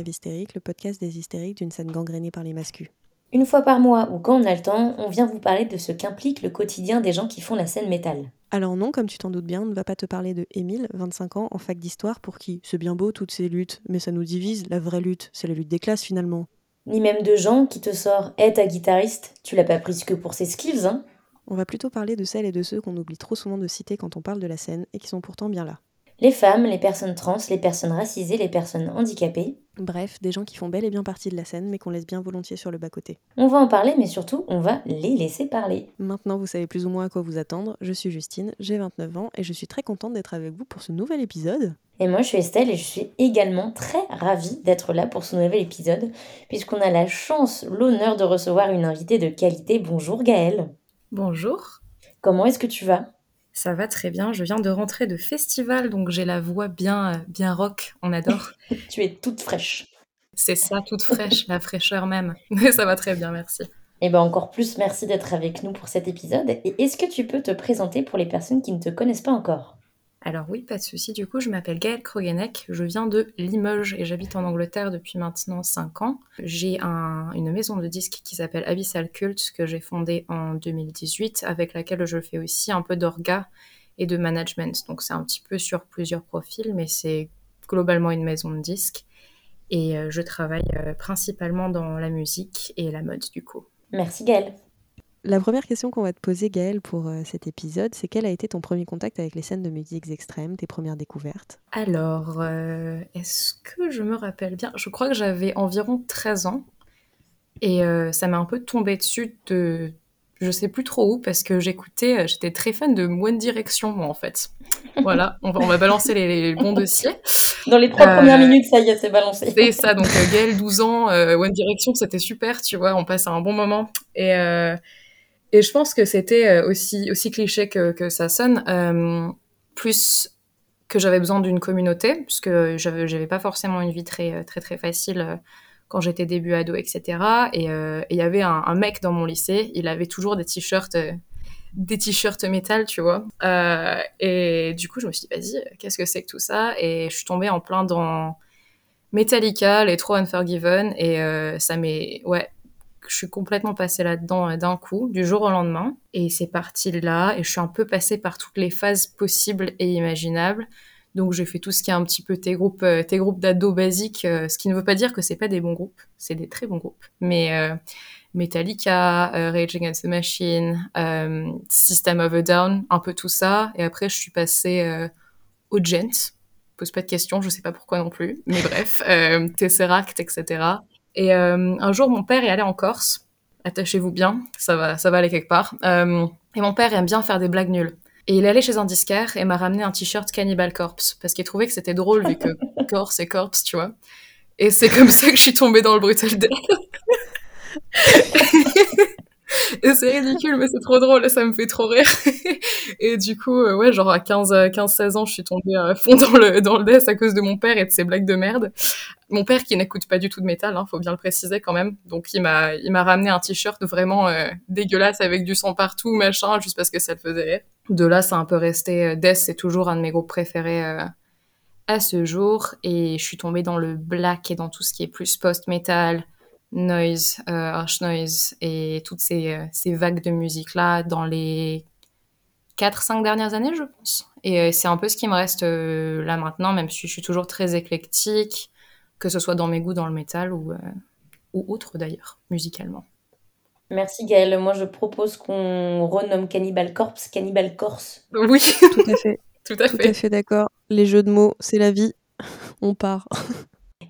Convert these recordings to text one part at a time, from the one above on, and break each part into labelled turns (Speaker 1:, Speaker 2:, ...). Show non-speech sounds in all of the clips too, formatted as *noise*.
Speaker 1: Hystériques, le podcast des hystériques d'une scène gangrénée par les mascus.
Speaker 2: Une fois par mois ou quand on a le temps, on vient vous parler de ce qu'implique le quotidien des gens qui font la scène métal.
Speaker 1: Alors non, comme tu t'en doutes bien, on ne va pas te parler de Émile, 25 ans, en fac d'histoire, pour qui c'est bien beau toutes ces luttes, mais ça nous divise, la vraie lutte, c'est la lutte des classes finalement.
Speaker 2: Ni même de gens qui te sort « Hé, ta guitariste, tu l'as pas prise que pour ses skills, hein ?»
Speaker 1: On va plutôt parler de celles et de ceux qu'on oublie trop souvent de citer quand on parle de la scène et qui sont pourtant bien là.
Speaker 2: Les femmes, les personnes trans, les personnes racisées, les personnes handicapées.
Speaker 1: Bref, des gens qui font bel et bien partie de la scène mais qu'on laisse bien volontiers sur le bas-côté.
Speaker 2: On va en parler, mais surtout, on va les laisser parler.
Speaker 1: Maintenant, vous savez plus ou moins à quoi vous attendre. Je suis Justine, j'ai 29 ans et je suis très contente d'être avec vous pour ce nouvel épisode.
Speaker 2: Et moi, je suis Estelle et je suis également très ravie d'être là pour ce nouvel épisode, puisqu'on a la chance, l'honneur de recevoir une invitée de qualité. Bonjour Gaëlle.
Speaker 3: Bonjour.
Speaker 2: Comment est-ce que tu vas?
Speaker 3: Ça va très bien. Je viens de rentrer de festival, donc j'ai la voix bien, euh, bien rock. On adore. *laughs*
Speaker 2: Tu es toute fraîche.
Speaker 3: C'est ça, toute fraîche, la fraîcheur même. Mais *laughs* ça va très bien, merci.
Speaker 2: Et bien encore plus, merci d'être avec nous pour cet épisode. Et est-ce que tu peux te présenter pour les personnes qui ne te connaissent pas encore?
Speaker 3: Alors oui, pas de souci. Du coup, je m'appelle Gaëlle Krogenek. Je viens de Limoges et j'habite en Angleterre depuis maintenant 5 ans. J'ai un- une maison de disques qui s'appelle Abyssal Cult que j'ai fondée en 2018 avec laquelle je fais aussi un peu d'orga et de management. Donc c'est un petit peu sur plusieurs profils, mais c'est globalement une maison de disques. Et euh, je travaille euh, principalement dans la musique et la mode du coup.
Speaker 2: Merci Gaëlle.
Speaker 1: La première question qu'on va te poser, Gaëlle, pour euh, cet épisode, c'est quel a été ton premier contact avec les scènes de musiques extrêmes, tes premières découvertes?
Speaker 3: Alors, euh, est-ce que je me rappelle bien? Je crois que j'avais environ 13 ans et euh, ça m'a un peu tombé dessus de je sais plus trop où parce que j'écoutais, j'étais très fan de One Direction moi en fait. *laughs* Voilà, on va, on va balancer les, les bons dossiers.
Speaker 2: Dans les trois
Speaker 3: Euh,
Speaker 2: premières minutes, ça y est, c'est balancé.
Speaker 3: C'est ça, donc euh, Gaëlle, 12 ans, euh, One Direction, c'était super, tu vois, on passe un bon moment. Et, euh, et je pense que c'était euh, aussi, aussi cliché que, que ça sonne, euh, plus que j'avais besoin d'une communauté, puisque j'avais pas forcément une vie très, très, très facile euh, quand j'étais début ado, etc. Et euh, il y avait un, mec dans mon lycée, il avait toujours des t-shirts. euh, des t-shirts métal, tu vois. Euh, et du coup, je me suis dit, vas-y, qu'est-ce que c'est que tout ça? Et je suis tombée en plein dans Metallica, les Trop Unforgiven, et euh, ça m'est... Ouais, je suis complètement passée là-dedans euh, d'un coup, du jour au lendemain. Et c'est parti de là, et je suis un peu passée par toutes les phases possibles et imaginables. Donc j'ai fait tout ce qui est un petit peu tes groupes, euh, tes groupes d'ados basiques, euh, ce qui ne veut pas dire que c'est pas des bons groupes, c'est des très bons groupes. Mais Metallica, euh, Rage Against the Machine, System of a Down, un peu tout ça. Et après, je suis passée au Gent. Pose pas de questions, je sais pas pourquoi non plus. Mais bref, Tesseract, etc. Et euh, un jour, mon père est allé en Corse. Attachez-vous bien, ça va, ça va aller quelque part. Euh, et mon père aime bien faire des blagues nulles. Et il est allé chez un disquaire et m'a ramené un t-shirt Cannibal Corpse parce qu'il trouvait que c'était drôle vu que *laughs* Corse et Corpse, tu vois. Et c'est comme ça que je suis tombée dans le Brutal Death. *laughs* Et c'est ridicule, mais c'est trop drôle et ça me fait trop rire. *laughs* et du coup, euh, ouais, genre à 15, euh, 15-16 ans, je suis tombée à fond dans le, dans le death à cause de mon père et de ses blagues de merde. Mon père qui n'écoute pas du tout de métal, hein, faut bien le préciser quand même. Donc il m'a, il m'a ramené un t-shirt vraiment euh, dégueulasse avec du sang partout, machin, juste parce que ça le faisait. De là, ça a un peu resté. euh, Death, c'est toujours un de mes groupes préférés euh, à ce jour. Et je suis tombée dans le black et dans tout ce qui est plus post-metal, noise, euh, harsh noise et toutes ces, ces vagues de musique-là dans les 4-5 dernières années, je pense. Et c'est un peu ce qui me reste là maintenant, même si je suis toujours très éclectique, que ce soit dans mes goûts dans le métal ou, euh, ou autre d'ailleurs, musicalement.
Speaker 2: Merci Gaëlle. Moi, je propose qu'on renomme Cannibal Corpse Cannibal Corse.
Speaker 3: Oui,
Speaker 1: Tout à fait, *laughs*
Speaker 3: tout à
Speaker 1: tout
Speaker 3: fait.
Speaker 1: à fait d'accord. Les jeux de mots, c'est la vie. *laughs* On part.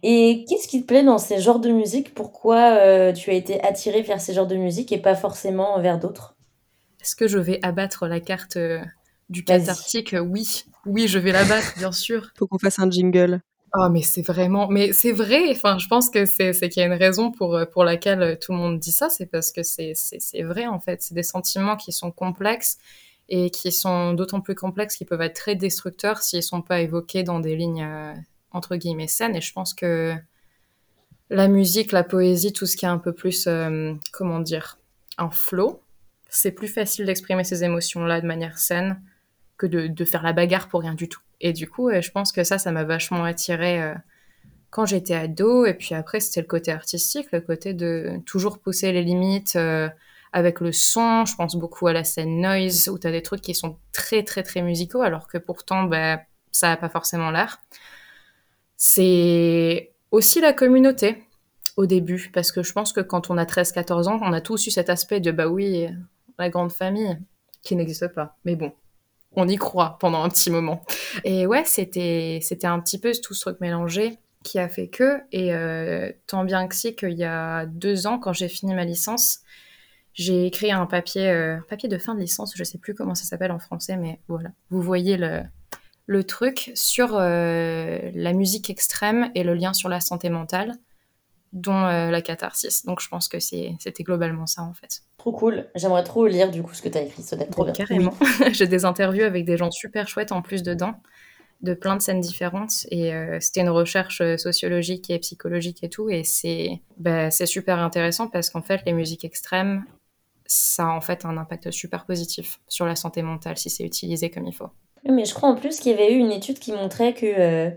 Speaker 2: Et qu'est-ce qui te plaît dans ces genres de musique? Pourquoi euh, tu as été attirée vers ces genres de musique et pas forcément vers d'autres?
Speaker 3: Est-ce que je vais abattre la carte euh, du cathartique? Oui, oui, je vais l'abattre, bien sûr.
Speaker 1: Faut qu'on fasse un jingle.
Speaker 3: Oh, mais c'est vraiment, mais c'est vrai. Enfin, je pense que c'est qu'il y a une raison pour pour laquelle euh, tout le monde dit ça. C'est parce que c'est vrai en fait. C'est des sentiments qui sont complexes et qui sont d'autant plus complexes qu'ils peuvent être très destructeurs s'ils sont pas évoqués dans des lignes euh, entre guillemets saines. Et je pense que la musique, la poésie, tout ce qui est un peu plus, euh, comment dire, un flow, c'est plus facile d'exprimer ces émotions-là de manière saine que de, faire la bagarre pour rien du tout. Et du coup, euh, je pense que ça, ça m'a vachement attiré quand j'étais ado, et puis après, c'était le côté artistique, le côté de toujours pousser les limites euh, avec le son. Je pense beaucoup à la scène noise, où tu as des trucs qui sont très, très, très musicaux, alors que pourtant, bah, ça n'a pas forcément l'air. C'est aussi la communauté au début, parce que je pense que quand on a 13-14 ans, on a tous eu cet aspect de bah oui, la grande famille, qui n'existe pas. Mais bon, on y croit pendant un petit moment. Et ouais, c'était c'était un petit peu tout ce truc mélangé qui a fait que, et euh, tant bien que si qu'il y a deux ans, quand j'ai fini ma licence, j'ai écrit un papier, euh, papier de fin de licence, je sais plus comment ça s'appelle en français, mais voilà, vous voyez le, le truc sur euh, la musique extrême et le lien sur la santé mentale, dont la catharsis. Donc je pense que c'était globalement ça en fait.
Speaker 2: Trop cool. J'aimerais trop lire du coup ce que tu as écrit, ça doit être trop bien.
Speaker 3: Carrément. *laughs* j'ai des interviews avec des gens super chouettes en plus dedans de plein de scènes différentes. Et euh, c'était une recherche euh, sociologique et psychologique et tout. Et c'est bah, super intéressant parce qu'en fait, les musiques extrêmes, ça a en fait un impact super positif sur la santé mentale si c'est utilisé comme il faut.
Speaker 2: Mais je crois en plus qu'il y avait eu une étude qui montrait que... Euh,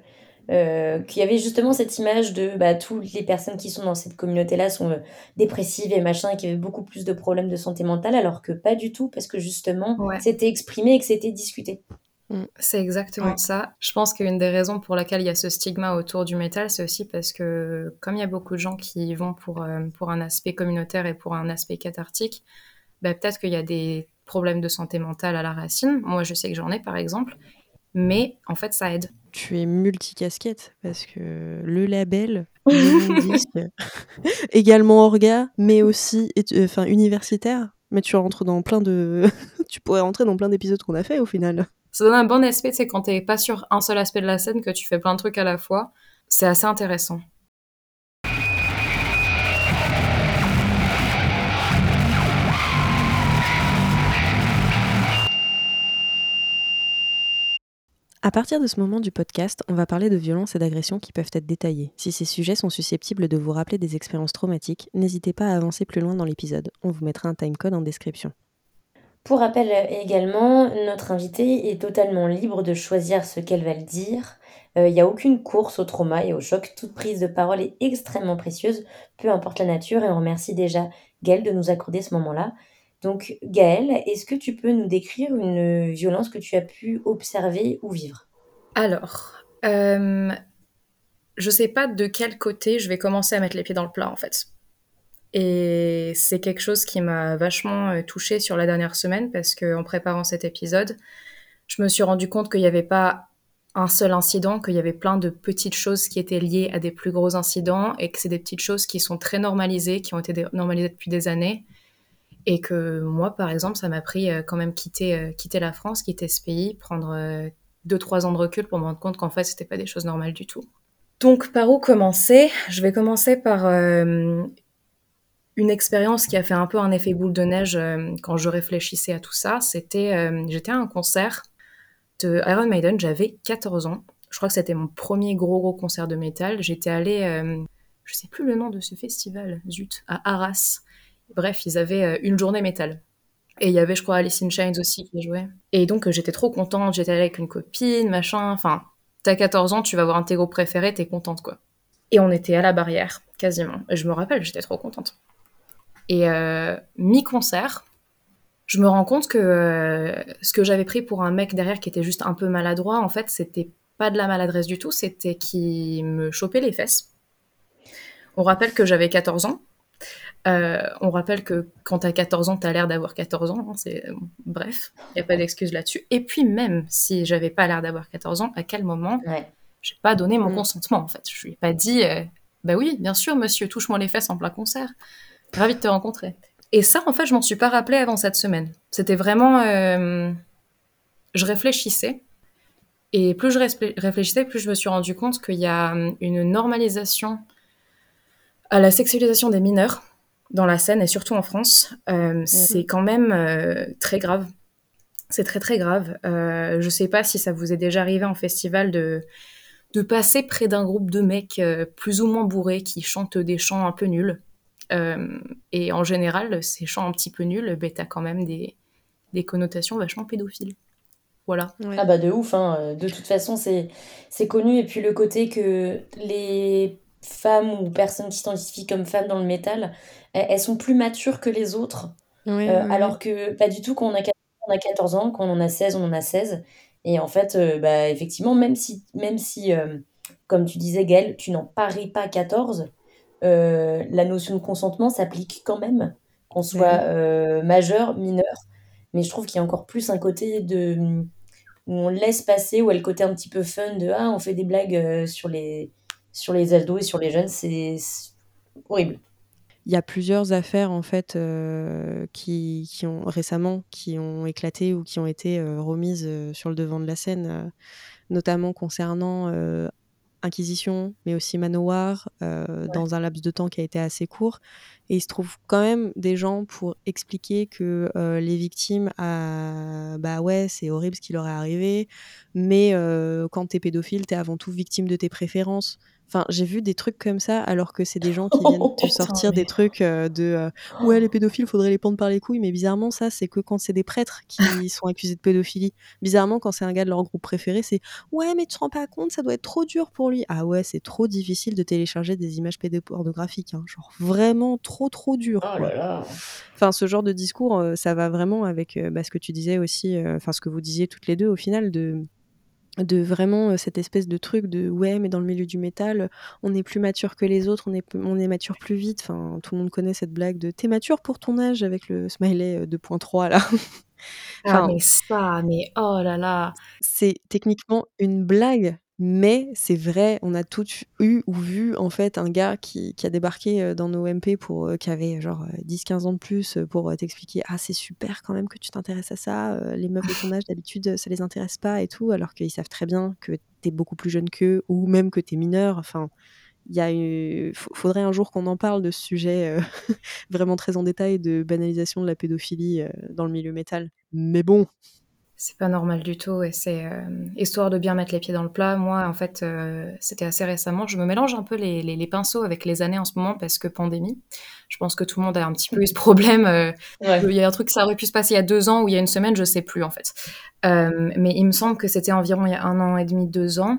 Speaker 2: qu'il y avait justement cette image de bah, toutes les personnes qui sont dans cette communauté-là sont dépressives et machin, et qu'il y avait beaucoup plus de problèmes de santé mentale, alors que pas du tout, parce que justement, c'était exprimé et que c'était discuté.
Speaker 3: Mm. C'est exactement ça. Je pense qu'une des raisons pour laquelle il y a ce stigma autour du métal, c'est aussi parce que comme il y a beaucoup de gens qui y vont pour, euh, pour un aspect communautaire et pour un aspect cathartique, bah, peut-être qu'il y a des problèmes de santé mentale à la racine. Moi, je sais que j'en ai, par exemple. Mais en fait, ça aide.
Speaker 1: Tu es multicasquette parce que le label, *laughs* le disque, *laughs* également orga, mais aussi enfin, universitaire. Mais tu rentres dans plein de. *laughs* tu pourrais rentrer dans plein d'épisodes qu'on a fait au final
Speaker 3: ça donne un bon aspect, c'est quand t'es pas sur un seul aspect de la scène, que tu fais plein de trucs à la fois. C'est assez intéressant.
Speaker 1: À partir de ce moment du podcast, on va parler de violences et d'agressions qui peuvent être détaillées. Si ces sujets sont susceptibles de vous rappeler des expériences traumatiques, n'hésitez pas à avancer plus loin dans l'épisode. On vous mettra un timecode en description.
Speaker 2: Pour rappel également, notre invitée est totalement libre de choisir ce qu'elle va le dire. Il euh, n'y a aucune course au trauma et au choc. Toute prise de parole est extrêmement précieuse, peu importe la nature, et on remercie déjà Gaëlle de nous accorder ce moment-là. Donc Gaëlle, est-ce que tu peux nous décrire une violence que tu as pu observer ou vivre?
Speaker 3: Alors, euh, je sais pas de quel côté je vais commencer à mettre les pieds dans le plat en fait. Et c'est quelque chose qui m'a vachement euh, touchée sur la dernière semaine parce qu'en préparant cet épisode, je me suis rendu compte qu'il n'y avait pas un seul incident, qu'il y avait plein de petites choses qui étaient liées à des plus gros incidents et que c'est des petites choses qui sont très normalisées, qui ont été normalisées depuis des années. Et que moi, par exemple, ça m'a pris euh, quand même quitter, euh, quitter la France, quitter ce pays, prendre deux, trois ans de recul pour me rendre compte qu'en fait, c'était pas des choses normales du tout. Donc, par où commencer? Je vais commencer par une expérience qui a fait un peu un effet boule de neige euh, quand je réfléchissais à tout ça, c'était euh, j'étais à un concert de Iron Maiden, j'avais 14 ans. Je crois que c'était mon premier gros gros concert de métal. J'étais allée, euh, je sais plus le nom de ce festival, zut, à Arras. Bref, ils avaient une journée métal. Et il y avait, je crois, Alice in Chains aussi qui jouait. Et donc, j'étais trop contente. J'étais allée avec une copine, machin. Enfin, t'as 14 ans, tu vas voir un de tes groupes préférés, t'es contente, quoi. Et on était à la barrière, quasiment. Et je me rappelle, j'étais trop contente. Et euh, mi-concert, je me rends compte que euh, ce que j'avais pris pour un mec derrière qui était juste un peu maladroit, en fait, c'était pas de la maladresse du tout, c'était qu'il me chopait les fesses. On rappelle que j'avais 14 ans. Euh, on rappelle que quand t'as 14 ans, t'as l'air d'avoir 14 ans. Hein, c'est bref, il y a pas d'excuse là-dessus. Et puis même si j'avais pas l'air d'avoir 14 ans, à quel moment j'ai pas donné mon mm. consentement en fait? Je lui ai pas dit, bah oui, bien sûr, monsieur, touche-moi les fesses en plein concert. Ravi de te rencontrer. Et ça, en fait, je m'en suis pas rappelé avant cette semaine. C'était vraiment. Euh, je réfléchissais. Et plus je réfléchissais, plus je me suis rendu compte qu'il y a hum, une normalisation à la sexualisation des mineurs dans la scène et surtout en France. Euh, mhm. C'est quand même euh, très grave. C'est très très grave. Euh, je sais pas si ça vous est déjà arrivé en festival de, de passer près d'un groupe de mecs plus ou moins bourrés qui chantent des chants un peu nuls. Euh, et en général, ces chants un petit peu nuls, ben, tu as quand même des, des connotations vachement pédophiles. Voilà.
Speaker 2: Ah bah de ouf, hein. de toute façon c'est connu et puis le côté que les femmes ou personnes qui s'identifient comme femmes dans le métal, elles, sont plus matures que les autres. alors que pas du tout quand on a, on a 14 ans, quand on en a 16, on en a 16. Et en fait, bah, effectivement, même si, même si comme tu disais Gaëlle, tu n'en paries pas 14, la notion de consentement s'applique quand même, qu'on soit majeur, mineur. Mais je trouve qu'il y a encore plus un côté de où on laisse passer, où elle le côté un petit peu fun de ah, on fait des blagues euh, sur, les, sur les ados et sur les jeunes, c'est horrible.
Speaker 1: Il y a plusieurs affaires en fait euh, qui, qui, ont récemment qui ont éclaté ou qui ont été euh, remises sur le devant de la scène, notamment concernant Inquisition, mais aussi Manoir, dans un laps de temps qui a été assez court. Et il se trouve quand même des gens pour expliquer que les victimes, ah, bah ouais, c'est horrible ce qui leur est arrivé, mais quand t'es pédophile, t'es avant tout victime de tes préférences. Enfin, j'ai vu des trucs comme ça, alors que c'est des gens qui viennent *laughs* te sortir des trucs euh, de euh, ouais, les pédophiles, faudrait les pendre par les couilles. Mais bizarrement, ça, c'est que quand c'est des prêtres qui *laughs* sont accusés de pédophilie. Bizarrement, quand c'est un gars de leur groupe préféré, c'est ouais, mais tu te rends pas compte, ça doit être trop dur pour lui. Ah ouais, c'est trop difficile de télécharger des images pédopornographiques. Hein. Genre vraiment trop, trop dur.
Speaker 2: Oh là là.
Speaker 1: Enfin, ce genre de discours, euh, ça va vraiment avec bah, ce que tu disais aussi, enfin, ce que vous disiez toutes les deux au final de de vraiment cette espèce de truc de ouais mais dans le milieu du métal on est plus mature que les autres on est on est mature plus vite. Enfin tout le monde connaît cette blague de t'es mature pour ton âge avec le smiley 2.3 là.
Speaker 3: Ah mais ça mais oh là là.
Speaker 1: c'est techniquement une blague mais c'est vrai, on a tous eu ou vu en fait un gars qui, a débarqué dans nos MP pour qui avait genre 10-15 ans de plus pour t'expliquer ah c'est super quand même que tu t'intéresses à ça, les meufs de ton âge d'habitude ça les intéresse pas et tout, alors qu'ils savent très bien que t'es beaucoup plus jeune qu'eux ou même que t'es mineur. Enfin, il faudrait un jour qu'on en parle de ce sujet *laughs* vraiment très en détail de banalisation de la pédophilie dans le milieu métal. Mais bon,
Speaker 3: c'est pas normal du tout et c'est euh, histoire de bien mettre les pieds dans le plat. Moi, en fait, euh, c'était assez récemment. Je me mélange un peu les, les, pinceaux avec les années en ce moment parce que pandémie. Je pense que tout le monde a un petit peu eu ce problème. Euh, il y a un truc, ça aurait pu se passer il y a deux ans ou il y a une semaine, je sais plus en fait. mais il me semble que c'était environ il y a un an et demi, deux ans.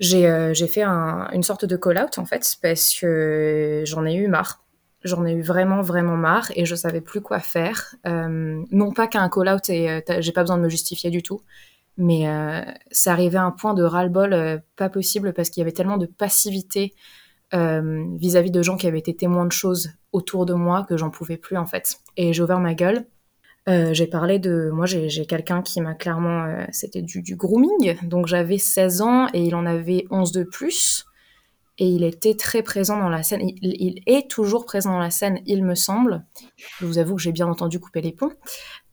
Speaker 3: J'ai fait une sorte de call-out en fait parce que j'en ai eu marre J'en ai eu vraiment, vraiment marre et je savais plus quoi faire. Euh, non pas qu'un call-out et euh, j'ai pas besoin de me justifier du tout, mais euh, ça arrivait à un point de ras-le-bol pas possible parce qu'il y avait tellement de passivité vis-à-vis de gens qui avaient été témoins de choses autour de moi que j'en pouvais plus en fait. Et j'ai ouvert ma gueule. j'ai parlé de. Moi, j'ai quelqu'un qui m'a clairement. C'était du, du, grooming. Donc, j'avais 16 ans et il en avait 11 de plus et il était très présent dans la scène. Il, est toujours présent dans la scène, il me semble. Je vous avoue que j'ai bien entendu couper les ponts.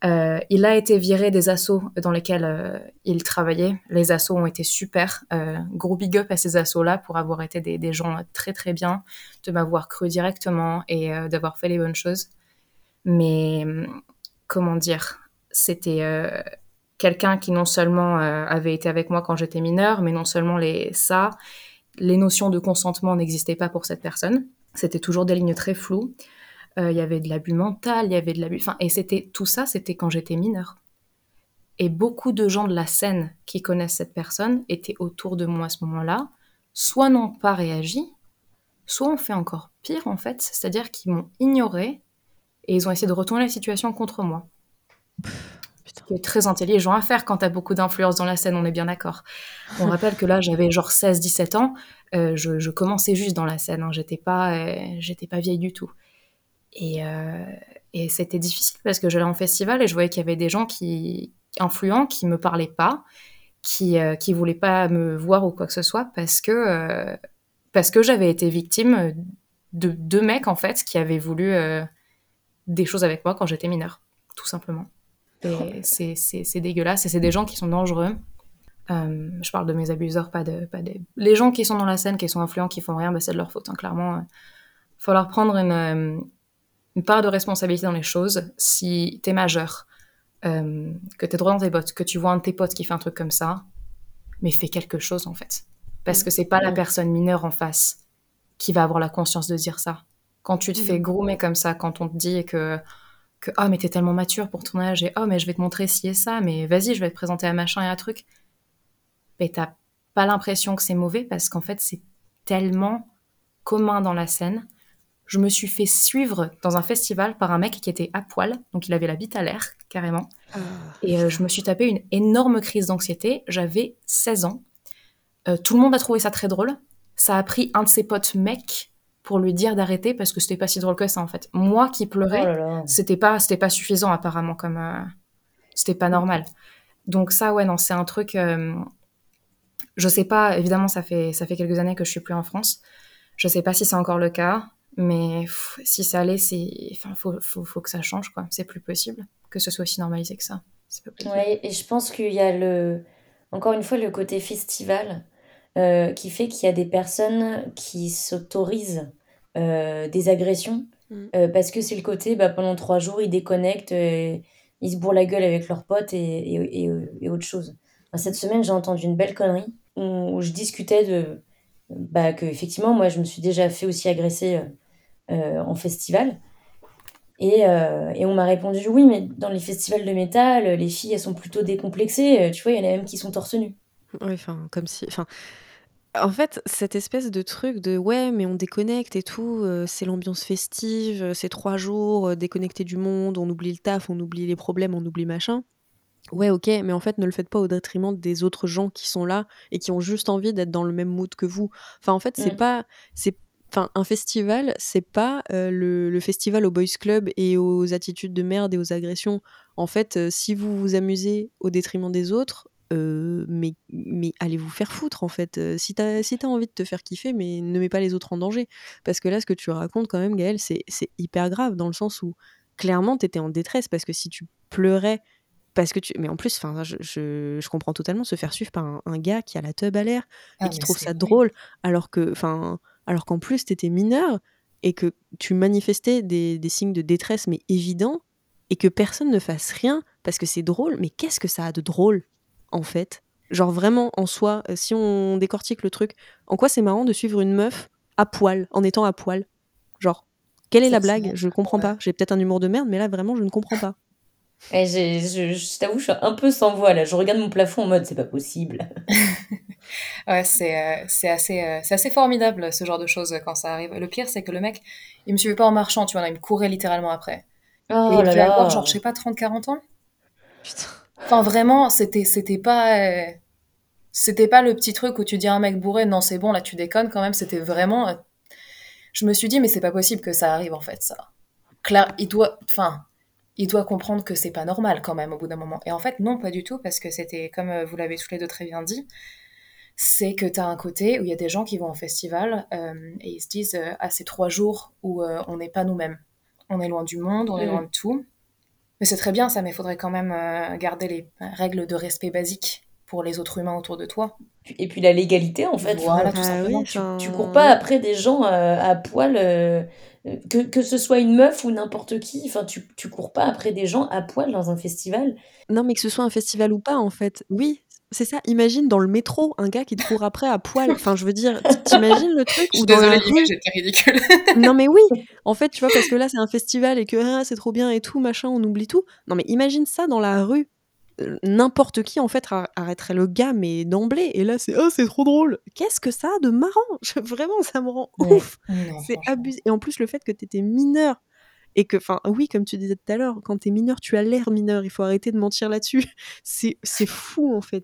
Speaker 3: Euh, il a été viré des assauts dans lesquels euh, il travaillait. Les assauts ont été super. Euh, gros big up à ces assauts-là pour avoir été des, gens très très bien, de m'avoir cru directement et d'avoir fait les bonnes choses. Mais comment dire, c'était quelqu'un qui non seulement avait été avec moi quand j'étais mineure, mais non seulement les ça les notions de consentement n'existaient pas pour cette personne. C'était toujours des lignes très floues. Euh, il y avait de l'abus mental, il y avait de l'abus. Enfin, et c'était tout ça, c'était quand j'étais mineure. Et beaucoup de gens de la scène qui connaissent cette personne étaient autour de moi à ce moment-là, soit n'ont pas réagi, soit ont fait encore pire en fait, c'est-à-dire qu'ils m'ont ignoré et ils ont essayé de retourner la situation contre moi. C'est très intelligent à faire quand tu as beaucoup d'influence dans la scène, on est bien d'accord. On *laughs* rappelle que là, j'avais genre 16-17 ans, euh, je, commençais juste dans la scène, hein. j'étais pas, euh, j'étais pas vieille du tout. Et, euh, et c'était difficile parce que j'allais en festival et je voyais qu'il y avait des gens qui influents qui me parlaient pas, qui qui voulaient pas me voir ou quoi que ce soit parce que parce que j'avais été victime de deux mecs en fait qui avaient voulu des choses avec moi quand j'étais mineure, tout simplement. C'est dégueulasse et c'est des gens qui sont dangereux. Euh, je parle de mes abuseurs, pas de, pas des... Les gens qui sont dans la scène, qui sont influents, qui font rien, bah, c'est de leur faute. Hein, clairement, il euh. faut leur prendre une, euh, une, part de responsabilité dans les choses. Si t'es majeur, que t'es droit dans tes bottes, que tu vois un de tes potes qui fait un truc comme ça, mais fais quelque chose en fait. Parce que c'est pas la personne mineure en face qui va avoir la conscience de dire ça. Quand tu te fais groomer comme ça, quand on te dit que que oh mais t'es tellement mature pour ton âge et oh mais je vais te montrer ci et ça, mais vas-y je vais te présenter un machin et un truc. Mais t'as pas l'impression que c'est mauvais parce qu'en fait c'est tellement commun dans la scène. Je me suis fait suivre dans un festival par un mec qui était à poil, donc il avait la bite à l'air carrément.
Speaker 1: Ah.
Speaker 3: Et euh, je me suis tapé une énorme crise d'anxiété. J'avais 16 ans. Euh, tout le monde a trouvé ça très drôle. Ça a pris un de ses potes mecs pour lui dire d'arrêter parce que c'était pas si drôle que ça en fait. Moi qui pleurais,
Speaker 2: Oh
Speaker 3: c'était pas c'était pas suffisant apparemment comme euh, c'était pas normal. Donc ça ouais non, c'est un truc euh, je sais pas évidemment ça fait ça fait quelques années que je suis plus en France. Je sais pas si c'est encore le cas, mais pff, si ça allait c'est enfin faut, faut faut que ça change quoi, c'est plus possible que ce soit aussi normalisé que ça.
Speaker 2: Ouais, et je pense qu'il y a le, encore une fois, le côté festival euh, qui fait qu'il y a des personnes qui s'autorisent euh, des agressions
Speaker 1: Mm.
Speaker 2: euh, parce que c'est le côté, bah, pendant trois jours, ils déconnectent, euh, ils se bourrent la gueule avec leurs potes et, et, et, et autre chose. Enfin, cette semaine, j'ai entendu une belle connerie où, où je discutais de, bah, que effectivement, moi, je me suis déjà fait aussi agresser euh, en festival. Et, euh, et on m'a répondu, oui, mais dans les festivals de métal, les filles, elles sont plutôt décomplexées. Tu vois, il y en a même qui sont torse nu.
Speaker 1: Ouais, enfin, comme si. Enfin, en fait, cette espèce de truc de ouais, mais on déconnecte et tout, euh, c'est l'ambiance festive, euh, c'est trois jours euh, déconnecté du monde, on oublie le taf, on oublie les problèmes, on oublie machin. Ouais, ok, mais en fait, ne le faites pas au détriment des autres gens qui sont là et qui ont juste envie d'être dans le même mood que vous. Enfin, en fait, c'est pas. c'est Enfin, un festival, c'est pas euh, le, le festival au boys club et aux attitudes de merde et aux agressions. En fait, si vous vous amusez au détriment des autres, euh, mais, mais allez vous faire foutre en fait. Euh, si t'as si t'as envie de te faire kiffer, mais ne mets pas les autres en danger. Parce que là, ce que tu racontes quand même, Gaël, c'est hyper grave dans le sens où clairement t'étais en détresse parce que si tu pleurais parce que tu mais en plus enfin je, je, je comprends totalement se faire suivre par un, un gars qui a la teub à l'air et
Speaker 3: Ah
Speaker 1: qui
Speaker 3: mais
Speaker 1: trouve ça drôle alors que enfin alors qu'en plus t'étais mineur et que tu manifestais des, des signes de détresse mais évidents et que personne ne fasse rien parce que c'est drôle mais qu'est-ce que ça a de drôle? En fait genre vraiment en soi euh, si on décortique le truc en quoi c'est marrant de suivre une meuf à poil en étant à poil? Genre quelle est la blague? Je comprends
Speaker 3: Ouais.
Speaker 1: pas j'ai peut-être un humour de merde mais là vraiment je ne comprends pas *laughs*
Speaker 2: Et j'ai- je, je t'avoue, je suis un peu sans voix là. Je regarde mon plafond en mode, c'est pas possible. *laughs* *laughs*
Speaker 3: Ouais, c'est euh, c'est assez, euh, c'est assez formidable ce genre de choses quand ça arrive. Le pire, c'est que le mec, il me suivait pas en marchant, tu vois, il me courait littéralement après. Et
Speaker 2: Oh
Speaker 3: il
Speaker 2: là
Speaker 3: devait avoir, genre, je sais pas, 30-40 ans?
Speaker 1: putain
Speaker 3: Enfin, vraiment, c'était c'était pas, euh, c'était pas le petit truc où tu dis à un mec bourré, non, c'est bon, là, tu déconnes quand même. C'était vraiment. euh, Je me suis dit, mais c'est pas possible que ça arrive en fait, ça. Claire, il doit, enfin, il doit comprendre que c'est pas normal quand même au bout d'un moment. Et en fait, non, pas du tout, parce que c'était, comme euh, vous l'avez tous les deux très bien dit, c'est que tu as un côté où il y a des gens qui vont en festival euh, et ils se disent ah c'est trois jours où on n'est pas nous-mêmes on est loin du monde on est
Speaker 2: Mhm.
Speaker 3: loin de tout mais c'est très bien ça mais il faudrait quand même euh, garder les règles de respect basiques pour les autres humains autour de toi
Speaker 2: Et puis la légalité, en fait.
Speaker 3: Voilà,
Speaker 1: Ah
Speaker 3: simplement
Speaker 1: oui,
Speaker 2: tu, cours pas après des gens euh, à poil, euh, que, que ce soit une meuf ou n'importe qui. Enfin, tu, tu cours pas après des gens à poil dans un festival.
Speaker 1: Non, mais que ce soit un festival ou pas, en fait. Oui, c'est ça. Imagine dans le métro un gars qui te court après à poil. Enfin, je veux dire, t'imagines le truc *laughs* ou dans la rue
Speaker 3: était ridicule *laughs*
Speaker 1: Non, mais oui. En fait, tu vois, parce que là, c'est un festival et que ah, c'est trop bien et tout, machin, on oublie tout. Non, mais imagine ça dans la rue. Euh, N'importe qui, en fait, ar- arrêterait le gars, mais d'emblée. Et là, c'est oh, c'est trop drôle. Qu'est-ce que ça a de marrant? *laughs* Je- Vraiment, ça me rend
Speaker 3: Ouais.
Speaker 1: ouf. C'est abusé. Et en plus, le fait que tu étais mineur et que, enfin, oui, comme tu disais tout à l'heure, quand t'es mineur, tu as l'air mineur. Il faut arrêter de mentir là-dessus. C'est fou, en fait.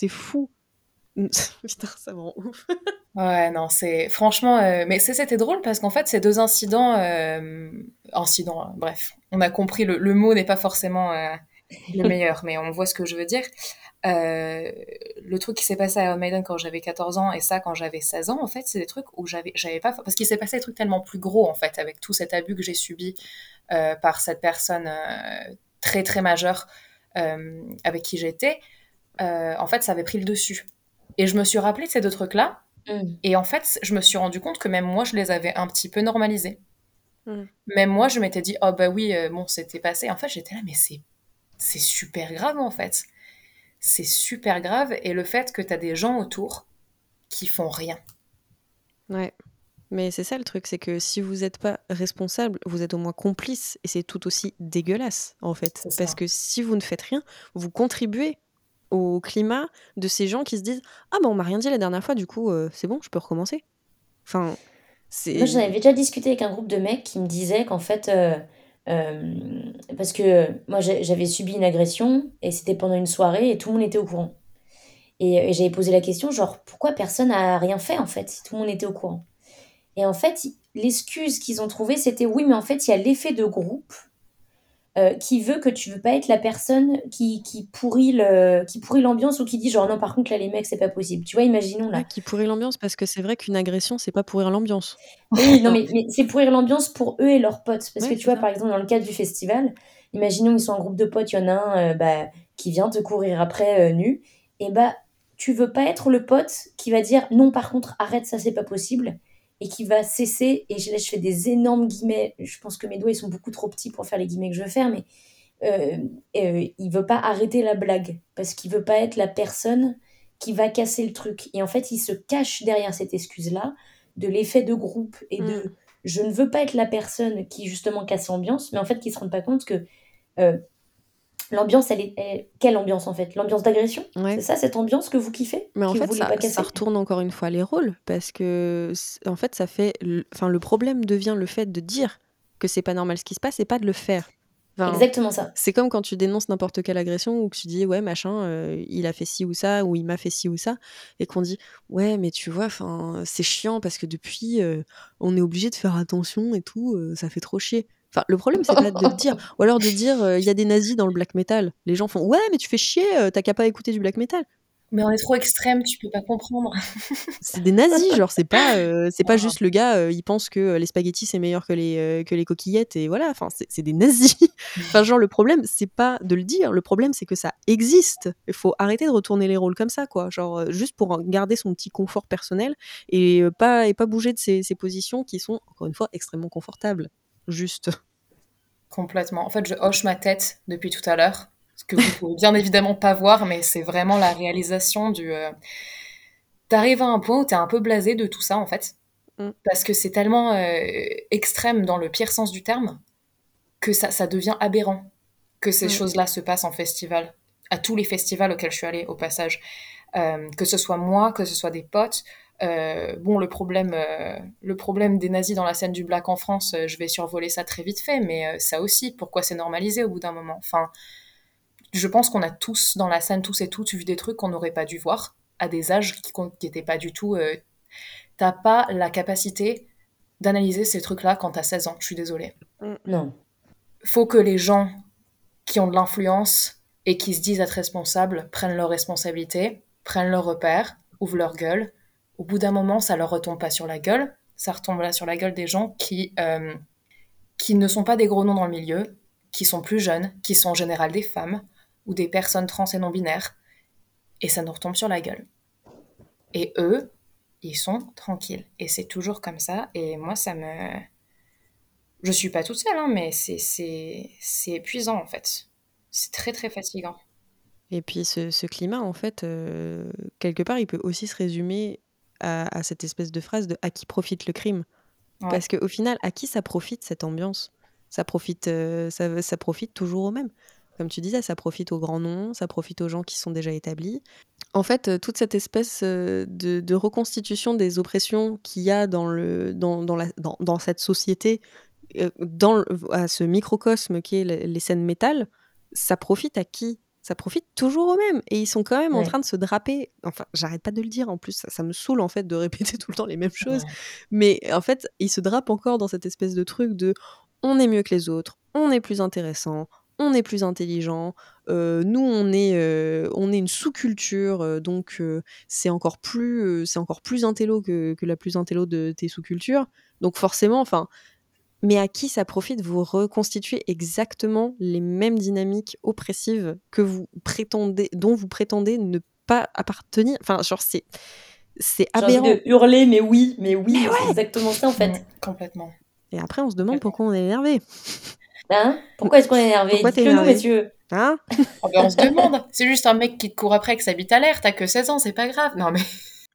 Speaker 1: C'est fou. *laughs* Putain, ça me rend ouf.
Speaker 3: Ouais, non, c'est franchement, euh, mais c'était drôle parce qu'en fait, ces deux incidents, euh, incidents, euh, bref, on a compris le, le mot n'est pas forcément euh, le *laughs* meilleur, mais on voit ce que je veux dire. Le truc qui s'est passé à Iron Maiden quand j'avais 14 ans et ça quand j'avais 16 ans, en fait, c'est des trucs où j'avais, j'avais pas, parce qu'il s'est passé des trucs tellement plus gros en fait avec tout cet abus que j'ai subi par cette personne très très majeure avec qui j'étais. Euh, en fait, ça avait pris le dessus. Et je me suis rappelé de ces deux trucs-là.
Speaker 2: Mm.
Speaker 3: Et en fait, je me suis rendu compte que même moi, je les avais un petit peu normalisés.
Speaker 1: Mm.
Speaker 3: Même moi, je m'étais dit, oh bah oui, euh, bon, c'était passé. En fait, j'étais là, mais c'est, c'est super grave, en fait. C'est super grave. Et le fait que tu as des gens autour qui font rien.
Speaker 1: Ouais. Mais c'est ça le truc, c'est que si vous n'êtes pas responsable, vous êtes au moins complice et c'est tout aussi dégueulasse en fait. Parce que si vous ne faites rien, vous contribuez au climat de ces gens qui se disent Ah ben on m'a rien dit la dernière fois, du coup euh, c'est bon, je peux recommencer. Enfin, c'est.
Speaker 2: Moi j'en avais déjà discuté avec un groupe de mecs qui me disaient qu'en fait. Euh, euh, parce que moi j'avais subi une agression et c'était pendant une soirée et tout le monde était au courant. Et, et j'avais posé la question genre pourquoi personne n'a rien fait en fait si tout le monde était au courant? Et en fait, l'excuse qu'ils ont trouvée, c'était oui, mais en fait, il y a l'effet de groupe euh, qui veut que tu veux pas être la personne qui, qui pourrit le qui pourrit l'ambiance ou qui dit genre non par contre là les mecs c'est pas possible. Tu vois imaginons là.
Speaker 1: Qui pourrit l'ambiance parce que c'est vrai qu'une agression c'est pas pourrir l'ambiance.
Speaker 2: Oui non mais, mais c'est pourrir l'ambiance pour eux et leurs potes. Parce que tu vois par exemple dans le cadre du festival imaginons ils sont en groupe de potes il y en a un euh, bah, qui vient te courir après euh, nu. Et bah tu veux pas être le pote qui va dire non par contre arrête ça c'est pas possible et qui va cesser, et je, là je fais des énormes guillemets, je pense que mes doigts ils sont beaucoup trop petits pour faire les guillemets que je veux faire, mais euh, euh, il veut pas arrêter la blague, parce qu'il veut pas être la personne qui va casser le truc. Et en fait, il se cache derrière cette excuse-là de l'effet de groupe et de mm. je ne veux pas être la personne qui justement casse l'ambiance, mais en fait qui se rend pas compte que euh, L'ambiance, elle est, Quelle ambiance en fait? L'ambiance d'agression? C'est ça, cette ambiance que vous kiffez?
Speaker 1: Mais en fait, ça, retourne encore une fois les rôles parce que, en fait, ça fait. Enfin, le problème devient le fait de dire que c'est pas normal ce qui se passe et pas de le faire.
Speaker 2: Exactement ça.
Speaker 1: C'est comme quand tu dénonces n'importe quelle agression ou que tu dis ouais machin, euh, il a fait ci ou ça ou il m'a fait ci ou ça et qu'on dit ouais mais tu vois, enfin c'est chiant parce que depuis euh, on est obligé de faire attention et tout, euh, ça fait trop chier. Enfin, le problème, c'est pas de le *laughs* dire. Ou alors de dire, euh, il y a des nazis dans le black metal. Les gens font, ouais, mais tu fais chier, euh, t'as qu'à pas écouter du black metal.
Speaker 3: Mais on est trop extrême, tu peux pas comprendre. *laughs*
Speaker 1: c'est des nazis, genre, c'est pas, euh, *laughs* c'est pas juste le gars, il pense que les spaghettis c'est meilleur que les, que les coquillettes, et voilà, enfin, c'est des nazis. enfin, genre, le problème, c'est pas de le dire, le problème, c'est que ça existe. Il faut arrêter de retourner les rôles comme ça, quoi. Genre, juste pour garder son petit confort personnel et pas, et pas bouger de ses, ses positions qui sont, encore une fois, extrêmement confortables juste.
Speaker 3: Complètement. En fait, je hoche ma tête depuis tout à l'heure, ce que vous pouvez bien évidemment pas voir, mais c'est vraiment la réalisation du. Euh, t'arrives à un point où t'es un peu blasé de tout ça, en fait, mm. parce que c'est tellement euh, extrême dans le pire sens du terme que ça, ça devient aberrant que ces mm. choses-là se passent en festival, à tous les festivals auxquels je suis allée, au passage. Euh, que ce soit moi, que ce soit des potes, euh, bon, le problème, euh, le problème des nazis dans la scène du black en France, euh, je vais survoler ça très vite fait, mais ça aussi, pourquoi c'est normalisé au bout d'un moment? Enfin, je pense qu'on a tous dans la scène, tous et toutes, vu des trucs qu'on n'aurait pas dû voir à des âges qui n'étaient pas du tout. T'as pas la capacité d'analyser ces trucs-là quand t'as 16 ans. Je suis désolée.
Speaker 2: Mm, non.
Speaker 3: Faut que les gens qui ont de l'influence et qui se disent être responsables prennent leurs responsabilités, prennent leurs repères, ouvrent leur gueule au bout d'un moment, ça leur retombe pas sur la gueule, ça retombe là sur la gueule des gens qui, euh, qui ne sont pas des gros noms dans le milieu, qui sont plus jeunes, qui sont en général des femmes ou des personnes trans et non binaires, et ça nous retombe sur la gueule. Et eux, ils sont tranquilles. Et c'est toujours comme ça, et moi, ça me... Je suis pas toute seule, hein, mais c'est épuisant en fait. C'est très très fatigant.
Speaker 1: Et puis ce, climat, en fait, euh, quelque part, il peut aussi se résumer à, cette espèce de phrase de à qui profite le crime. Parce qu'au final, à qui ça profite cette ambiance ça profite, euh, ça, ça, profite toujours aux mêmes. Comme tu disais, ça profite aux grands noms, ça profite aux gens qui sont déjà établis. En fait, euh, toute cette espèce euh, de, reconstitution des oppressions qu'il y a dans, le, dans, dans, la, dans, dans cette société, dans, à ce microcosme qui est les scènes métal, ça profite à qui ça profite toujours aux mêmes. Et ils sont quand même en train de se draper. Enfin, j'arrête pas de le dire en plus, ça, me saoule en fait de *laughs* répéter tout le temps les mêmes choses. Mais en fait, ils se drapent encore dans cette espèce de truc de on est mieux que les autres, on est plus intéressant, on est plus intelligent. Euh, nous, on est, euh, on est une sous-culture, euh, donc c'est encore plus, c'est encore plus intello que, que, la plus intello de tes sous-cultures. Donc forcément, enfin, mais à qui ça profite Vous reconstituez exactement les mêmes dynamiques oppressives que vous prétendez, dont vous prétendez ne pas appartenir? Enfin, genre, c'est. C'est aberrant.
Speaker 2: Envie de hurler, mais oui, mais oui, c'est exactement ça en fait.
Speaker 3: complètement.
Speaker 1: Et après, on se demande pourquoi on est énervé.
Speaker 2: Hein? Pourquoi est-ce qu'on est énervé? Pourquoi t'es énervé? messieurs
Speaker 1: Hein?
Speaker 3: Oh, ben, On se demande. C'est juste un mec qui te court après que ça habite à l'air. T'as que 16 ans, c'est pas grave. Non mais.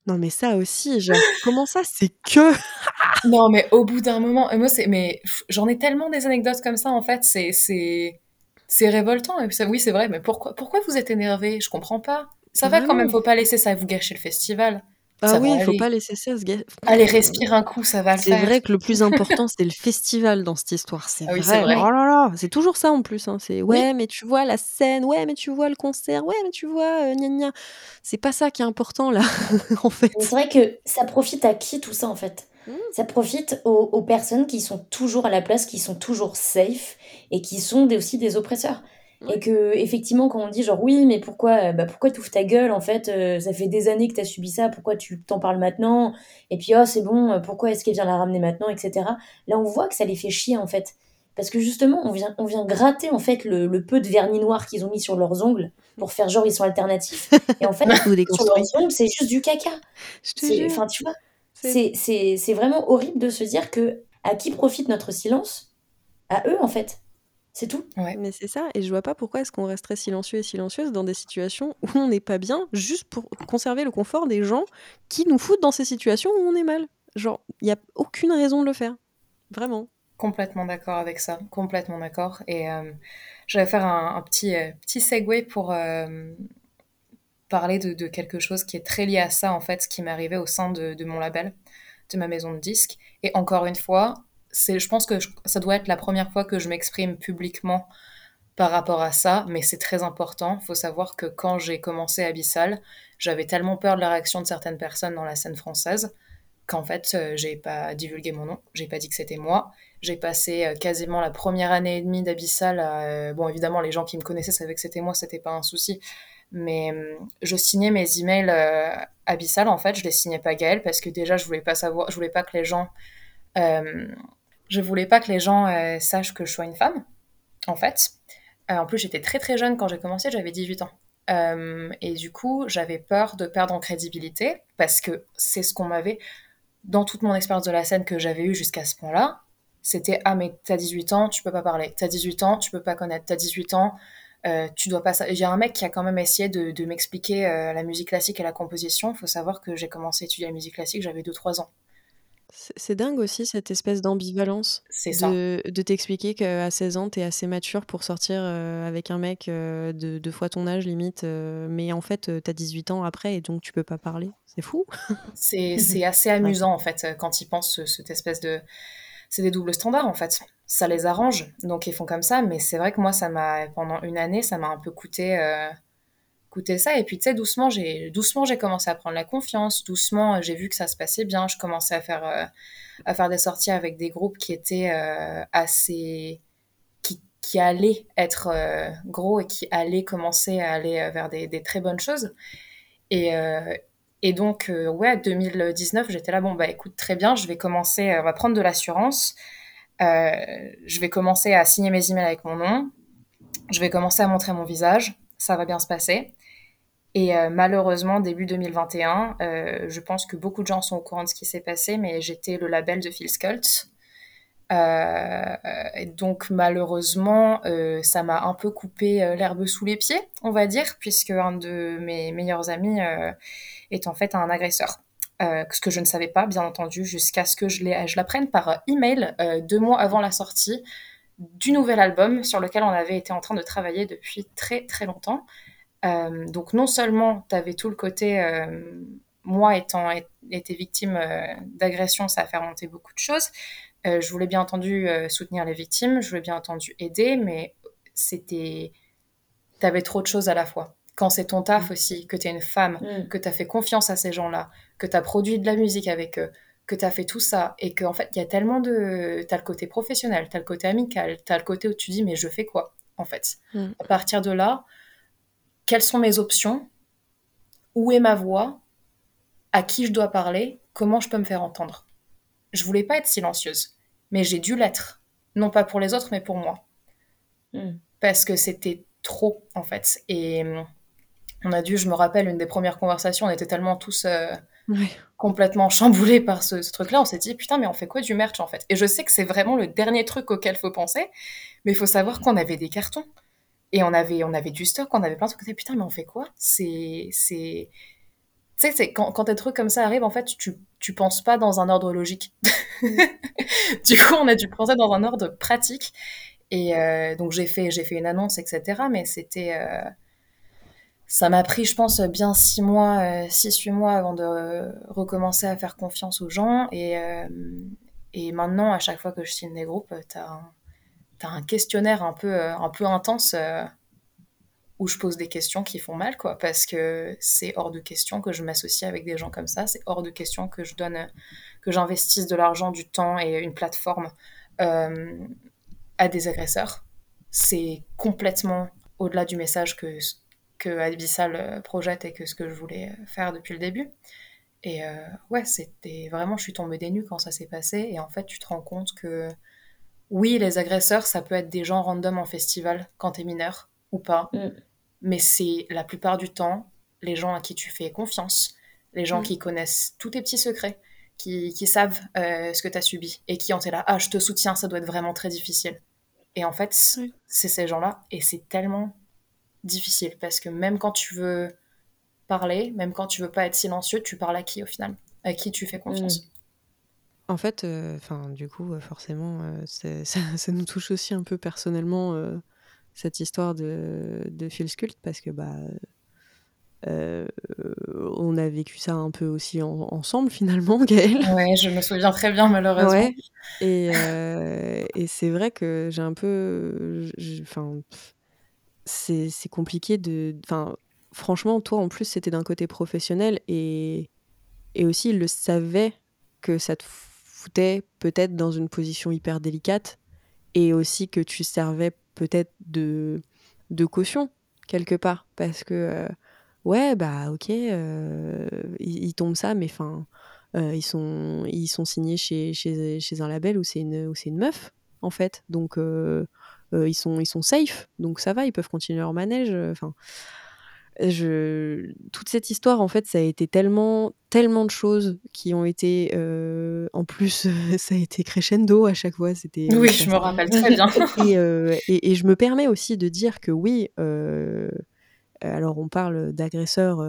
Speaker 1: Non mais ça aussi, genre, comment ça, c'est que *laughs*
Speaker 3: non, mais au bout d'un moment, moi, c'est, mais j'en ai tellement des anecdotes comme ça, en fait, c'est, c'est, c'est révoltant. Et ça, oui, c'est vrai, mais pourquoi, pourquoi vous êtes énervé Je comprends pas. Ça va quand même, faut pas laisser ça vous gâcher le festival.
Speaker 1: Ah oui, il faut pas laisser ça se gâcher.
Speaker 3: Allez, respire un coup, ça va le faire.
Speaker 1: C'est vrai que le plus important, *laughs* c'est le festival dans cette histoire. C'est ah vrai. Oh là là, c'est toujours ça en plus. Hein. C'est ouais, mais tu vois la scène, ouais, mais tu vois le concert, ouais, mais tu vois, euh, gna gna. C'est pas ça qui est important là, *laughs* en fait.
Speaker 2: C'est vrai que ça profite à qui tout ça en fait? Mmh. Ça profite aux, personnes qui sont toujours à la place, qui sont toujours safe et qui sont aussi des oppresseurs. Et que effectivement quand on dit genre oui mais pourquoi euh, bah pourquoi tu ouvres ta gueule en fait euh, ça fait des années que tu as subi ça pourquoi tu t'en parles maintenant? Et puis oh c'est bon euh, pourquoi est-ce qu'elle vient la ramener maintenant etc là on voit que ça les fait chier en fait. Parce que justement on vient on vient gratter en fait le, le peu de vernis noir qu'ils ont mis sur leurs ongles pour faire genre ils sont alternatifs. Et en fait *laughs* sur leurs ongles c'est juste du caca. Enfin tu vois c'est c'est vraiment horrible de se dire que à qui profite notre silence? À eux en fait c'est tout.
Speaker 1: Mais c'est ça, et je vois pas pourquoi est-ce qu'on resterait silencieux et silencieuse dans des situations où on n'est pas bien, juste pour conserver le confort des gens qui nous foutent dans ces situations où on est mal. Genre, il n'y a aucune raison de le faire. Vraiment.
Speaker 3: Complètement d'accord avec ça, complètement d'accord. Et euh, je vais faire un, petit, euh, petit segue pour euh, parler de, quelque chose qui est très lié à ça, en fait, ce qui m'est arrivé au sein de, de mon label, de ma maison de disques. Et encore une fois, je pense que ça doit être la première fois que je m'exprime publiquement par rapport à ça, mais c'est très important. Il faut savoir que quand j'ai commencé Abyssal, j'avais tellement peur de la réaction de certaines personnes dans la scène française qu'en fait, euh, j'ai pas divulgué mon nom, j'ai pas dit que c'était moi. J'ai passé euh, quasiment la première année et demie d'Abyssal euh, bon, évidemment, les gens qui me connaissaient savaient que c'était moi, c'était pas un souci. Mais je signais mes emails Abyssal, en fait, je les signais pas Gaël parce que déjà, je voulais pas savoir, je voulais pas que les gens je voulais pas que les gens euh, sachent que je sois une femme, en fait. Euh, en plus, j'étais très très jeune quand j'ai commencé, j'avais 18 ans. Euh, et du coup, j'avais peur de perdre en crédibilité parce que c'est ce qu'on m'avait, dans toute mon expérience de la scène que j'avais eue jusqu'à ce point-là, c'était Ah, mais t'as 18 ans, tu peux pas parler. T'as 18 ans, tu peux pas connaître. T'as 18 ans, tu dois pas. Il y a un mec qui a quand même essayé de, m'expliquer la musique classique et la composition. Il faut savoir que j'ai commencé à étudier la musique classique, j'avais 2-3 ans.
Speaker 1: C'est dingue aussi cette espèce d'ambivalence de, de t'expliquer qu'à 16 ans, t'es assez mature pour sortir euh, avec un mec euh, de deux fois ton âge limite, euh, mais en fait, t'as 18 ans après et donc tu peux pas parler. C'est fou.
Speaker 3: C'est *laughs* assez amusant en fait quand ils pensent cette espèce de... C'est des doubles standards en fait. Ça les arrange, donc ils font comme ça, mais c'est vrai que moi, ça m'a pendant une année, ça m'a un peu coûté ça. Et puis, tu sais, doucement, j'ai doucement j'ai commencé à prendre la confiance. Doucement, j'ai vu que ça se passait bien. Je commençais à faire, euh, à faire des sorties avec des groupes qui étaient euh, assez... Qui, qui, allaient être euh, gros et qui allaient commencer à aller vers des, des très bonnes choses. Et, et donc, ouais, 2019, j'étais là, bon, bah écoute, très bien, je vais commencer, on va prendre de l'assurance. je vais commencer à signer mes emails avec mon nom. Je vais commencer à montrer mon visage. Ça va bien se passer. Et euh, malheureusement, début 2021, euh, je pense que beaucoup de gens sont au courant de ce qui s'est passé, mais j'étais le label de Phil Sculpt. Euh, donc malheureusement, ça m'a un peu coupé l'herbe sous les pieds, on va dire, puisque un de mes meilleurs amis est en fait un agresseur. ce que je ne savais pas, bien entendu, jusqu'à ce que je l'apprenne par email deux mois avant la sortie du nouvel album sur lequel on avait été en train de travailler depuis très très longtemps. Euh, donc non seulement tu avais tout le côté, euh, moi étant été victime euh, d'agression, ça a fait remonter beaucoup de choses. je voulais bien entendu soutenir les victimes, je voulais bien entendu aider, mais c'était... Tu avais trop de choses à la fois. Quand c'est ton taf mm. aussi, que tu es une femme, mm. que tu as fait confiance à ces gens-là, que tu as produit de la musique avec eux, que tu as fait tout ça et qu'en fait, il y a tellement de. Tu as le côté professionnel, tu as le côté amical, tu as le côté où tu dis, mais je fais quoi en fait? Mm. À partir de là, quelles sont mes options, où est ma voix, à qui je dois parler, comment je peux me faire entendre? Je voulais pas être silencieuse, mais j'ai dû l'être, non pas pour les autres, mais pour moi. Hmm. Parce que c'était trop, en fait. Et on a dû, je me rappelle, une des premières conversations, on était tellement tous euh, complètement chamboulés par ce, truc-là, on s'est dit, putain, mais on fait quoi du merch, en fait? Et je sais que c'est vraiment le dernier truc auquel faut penser, mais il faut savoir qu'on avait des cartons. Et on avait, on avait du stock, on avait plein de trucs. Putain, mais on fait quoi? C'est, c'est, tu sais, quand, quand des trucs comme ça arrivent, en fait, tu, tu penses pas dans un ordre logique. *laughs* du coup, on a dû penser dans un ordre pratique. Et euh, donc, j'ai fait, j'ai fait une annonce, etc. Mais c'était. Euh, ça m'a pris, je pense, bien six mois, euh, six, huit mois avant de recommencer à faire confiance aux gens. Et, et maintenant, à chaque fois que je signe des groupes, tu as, un questionnaire un peu, un peu intense où je pose des questions qui font mal, quoi, parce que c'est hors de question que je m'associe avec des gens comme ça, c'est hors de question que je donne, que j'investisse de l'argent, du temps et une plateforme euh, à des agresseurs. C'est complètement au-delà du message que, que Abyssal euh, projette et que ce que je voulais faire depuis le début. Et euh, ouais, c'était vraiment, je suis tombée des nues quand ça s'est passé. Et en fait, tu te rends compte que oui, les agresseurs, ça peut être des gens random en festival quand t'es mineur ou pas. Mm. Mais c'est la plupart du temps les gens à qui tu fais confiance, les gens mm. qui connaissent tous tes petits secrets, qui, qui savent euh, ce que tu as subi et qui ont été là, ah, je te soutiens, ça doit être vraiment très difficile. Et en fait, c'est ces gens-là et c'est tellement difficile parce que même quand tu veux parler, même quand tu veux pas être silencieux, tu parles à qui au final? À qui tu fais confiance? Mm.
Speaker 1: En fait, euh, du coup, euh, forcément, *laughs* ça, ça, nous touche aussi un peu personnellement cette histoire de, de Phil Skult parce que bah euh, on a vécu ça un peu aussi ensemble *laughs* finalement, Gaëlle.
Speaker 3: Ouais, je me souviens très bien malheureusement. Ouais.
Speaker 1: Et, euh, et c'est vrai que j'ai un peu, enfin, c'est compliqué de, enfin, franchement, toi en plus c'était d'un côté professionnel et et aussi il le savait que ça te foutait peut-être dans une position hyper délicate et aussi que tu servais peut-être de, de caution quelque part. Parce que euh, ouais bah ok euh, il, tombe ça mais enfin euh, ils sont ils sont signés chez, chez, chez un label où c'est une où c'est une meuf en fait. Donc ils sont ils sont safe. Donc ça va ils peuvent continuer leur manège enfin je... toute cette histoire, en fait, ça a été tellement, tellement de choses qui ont été. Euh, en plus, *laughs* ça a été crescendo à chaque fois. C'était.
Speaker 3: Oui, je me rappelle *laughs* très bien.
Speaker 1: Euh, et, et, je me permets aussi de dire que oui. Euh, alors, on parle d'agresseurs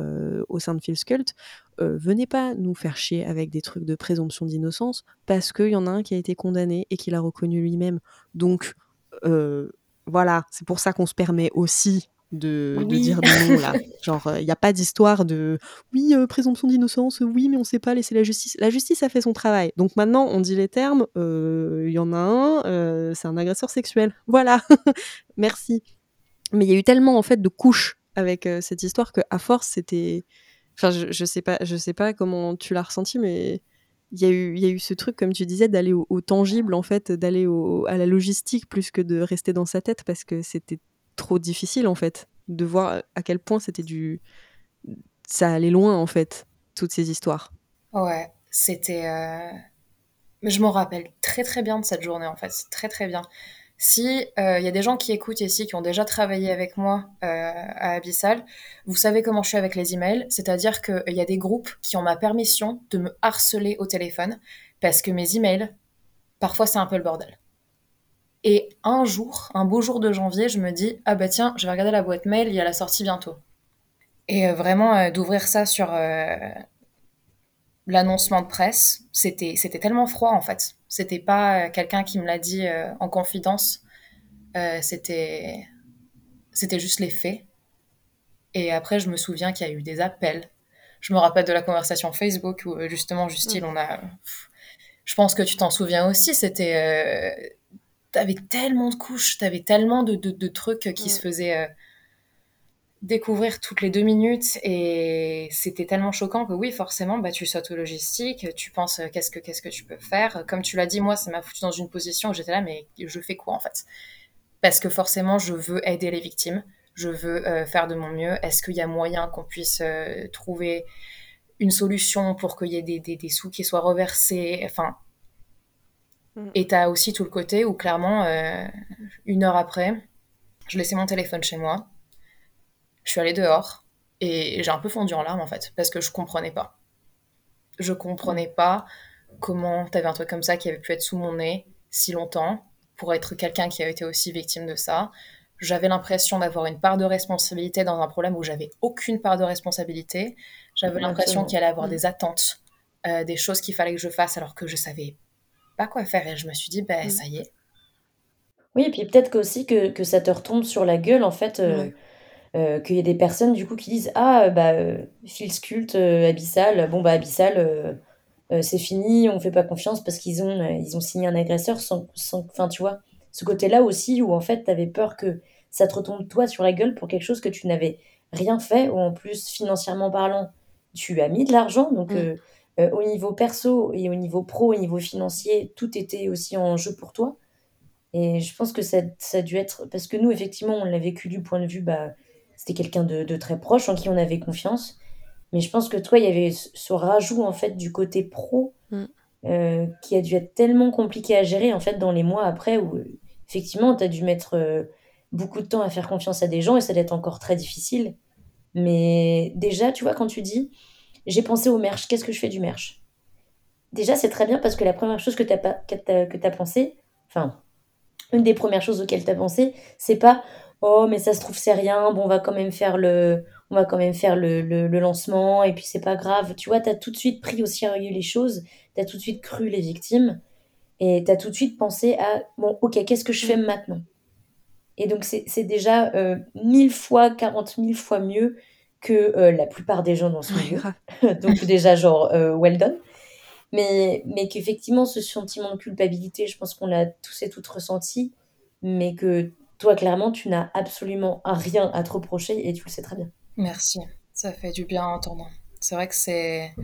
Speaker 1: au sein de Phil Cult. venez pas nous faire chier avec des trucs de présomption d'innocence parce qu'il y en a un qui a été condamné et qui l'a reconnu lui-même. Donc, voilà, c'est pour ça qu'on se permet aussi de, dire non là. *laughs* Genre, il n'y a pas d'histoire de oui, euh, présomption d'innocence, oui, mais on ne sait pas laisser la justice. La justice a fait son travail. Donc maintenant, on dit les termes, il euh, y en a un, euh, c'est un agresseur sexuel. Voilà, *laughs* merci. Mais il y a eu tellement en fait de couches avec cette histoire que à force, c'était. Enfin, je, je, sais pas, je sais pas comment tu l'as ressenti, mais il y, a eu, y a eu ce truc, comme tu disais, d'aller au, au, tangible, en fait, d'aller à la logistique plus que de rester dans sa tête parce que c'était trop difficile en fait de voir à quel point c'était du ça allait loin en fait toutes ces histoires.
Speaker 3: Ouais c'était euh... je m'en rappelle très très bien de cette journée en fait. Très très bien. Si il euh, y a des gens qui écoutent ici qui ont déjà travaillé avec moi euh, à Abyssal, vous savez comment je suis avec les emails, c'est-à-dire qu'il y a des groupes qui ont ma permission de me harceler au téléphone parce que mes emails, parfois c'est un peu le bordel. Et un jour, un beau jour de janvier, je me dis ah bah tiens, je vais regarder la boîte mail, il y a la sortie bientôt. Et euh, vraiment euh, d'ouvrir ça sur euh, l'annoncement de presse, c'était tellement froid en fait. C'était pas quelqu'un qui me l'a dit en confidence. c'était c'était juste les faits. Et après, je me souviens qu'il y a eu des appels. Je me rappelle de la conversation Facebook où justement, Justine, mm. on a. Je pense que tu t'en souviens aussi. C'était t'avais tellement de couches, t'avais tellement de, de, trucs qui se faisaient euh, découvrir toutes les deux minutes et c'était tellement choquant que oui, forcément, bah, tu sautes au logistique, tu penses euh, qu'est-ce que qu'est-ce que tu peux faire? Comme tu l'as dit, moi, ça m'a foutu dans une position où j'étais là, mais je fais quoi en fait? Parce que forcément, je veux aider les victimes, je veux euh, faire de mon mieux. Est-ce qu'il y a moyen qu'on puisse trouver une solution pour qu'il y ait des, des, des, sous qui soient reversés? Enfin, Mm. Et tu as aussi tout le côté où clairement, euh, une heure après, je laissais mon téléphone chez moi, je suis allée dehors et j'ai un peu fondu en larmes en fait, parce que je comprenais pas. Je comprenais pas comment tu avais un truc comme ça qui avait pu être sous mon nez si longtemps pour être quelqu'un qui a été aussi victime de ça. J'avais l'impression d'avoir une part de responsabilité dans un problème où j'avais aucune part de responsabilité. J'avais l'impression qu'il allait avoir
Speaker 1: Mm.
Speaker 3: des attentes, euh, des choses qu'il fallait que je fasse alors que je savais pas quoi faire. Et je me suis dit, ben ça y est.
Speaker 2: Oui, et puis peut-être que aussi que, que ça te retombe sur la gueule, en fait, euh, euh, qu'il y a des personnes, du coup, qui disent Ah, euh, bah, Phil euh, Abyssal, bon, bah, Abyssal, c'est fini, on fait pas confiance parce qu'ils ont, ils ont signé un agresseur sans, sans... Enfin, tu vois, ce côté-là aussi où, en fait, t'avais peur que ça te retombe, toi, sur la gueule pour quelque chose que tu n'avais rien fait, ou en plus, financièrement parlant, tu as mis de l'argent, donc...
Speaker 1: Mm.
Speaker 2: Euh, au niveau perso et au niveau pro, au niveau financier, tout était aussi en jeu pour toi. Et je pense que ça, ça a dû être. Parce que nous, effectivement, on l'a vécu du point de vue. Bah, c'était quelqu'un de, de très proche en qui on avait confiance. Mais je pense que toi, il y avait ce rajout, en fait, du côté pro
Speaker 1: Mm.
Speaker 2: euh, qui a dû être tellement compliqué à gérer, en fait, dans les mois après, où effectivement, tu as dû mettre euh, beaucoup de temps à faire confiance à des gens et ça doit être encore très difficile. Mais déjà, tu vois, quand tu dis j'ai pensé au merch, qu'est-ce que je fais du merch? Déjà, c'est très bien parce que la première chose que tu as, que pensé, enfin, une des premières choses auxquelles tu as pensé, c'est pas oh, mais ça se trouve, c'est rien, bon, on va quand même faire le, on va quand même faire le, le, le lancement et puis c'est pas grave. Tu vois, tu as tout de suite pris au sérieux les choses, tu as tout de suite cru les victimes. Et tu as tout de suite pensé à bon, ok, qu'est-ce que je fais maintenant? Et donc, c'est c'est déjà euh, mille fois, quarante mille fois mieux que euh, la plupart des gens dans ce
Speaker 1: Ouais,
Speaker 2: milieu. *laughs* donc déjà genre euh, well done mais mais qu'effectivement ce sentiment de culpabilité je pense qu'on l'a tous et toutes ressenti mais que toi clairement tu n'as absolument rien à te reprocher et tu le sais très bien
Speaker 3: Merci. Ça fait du bien à entendre. C'est vrai que c'est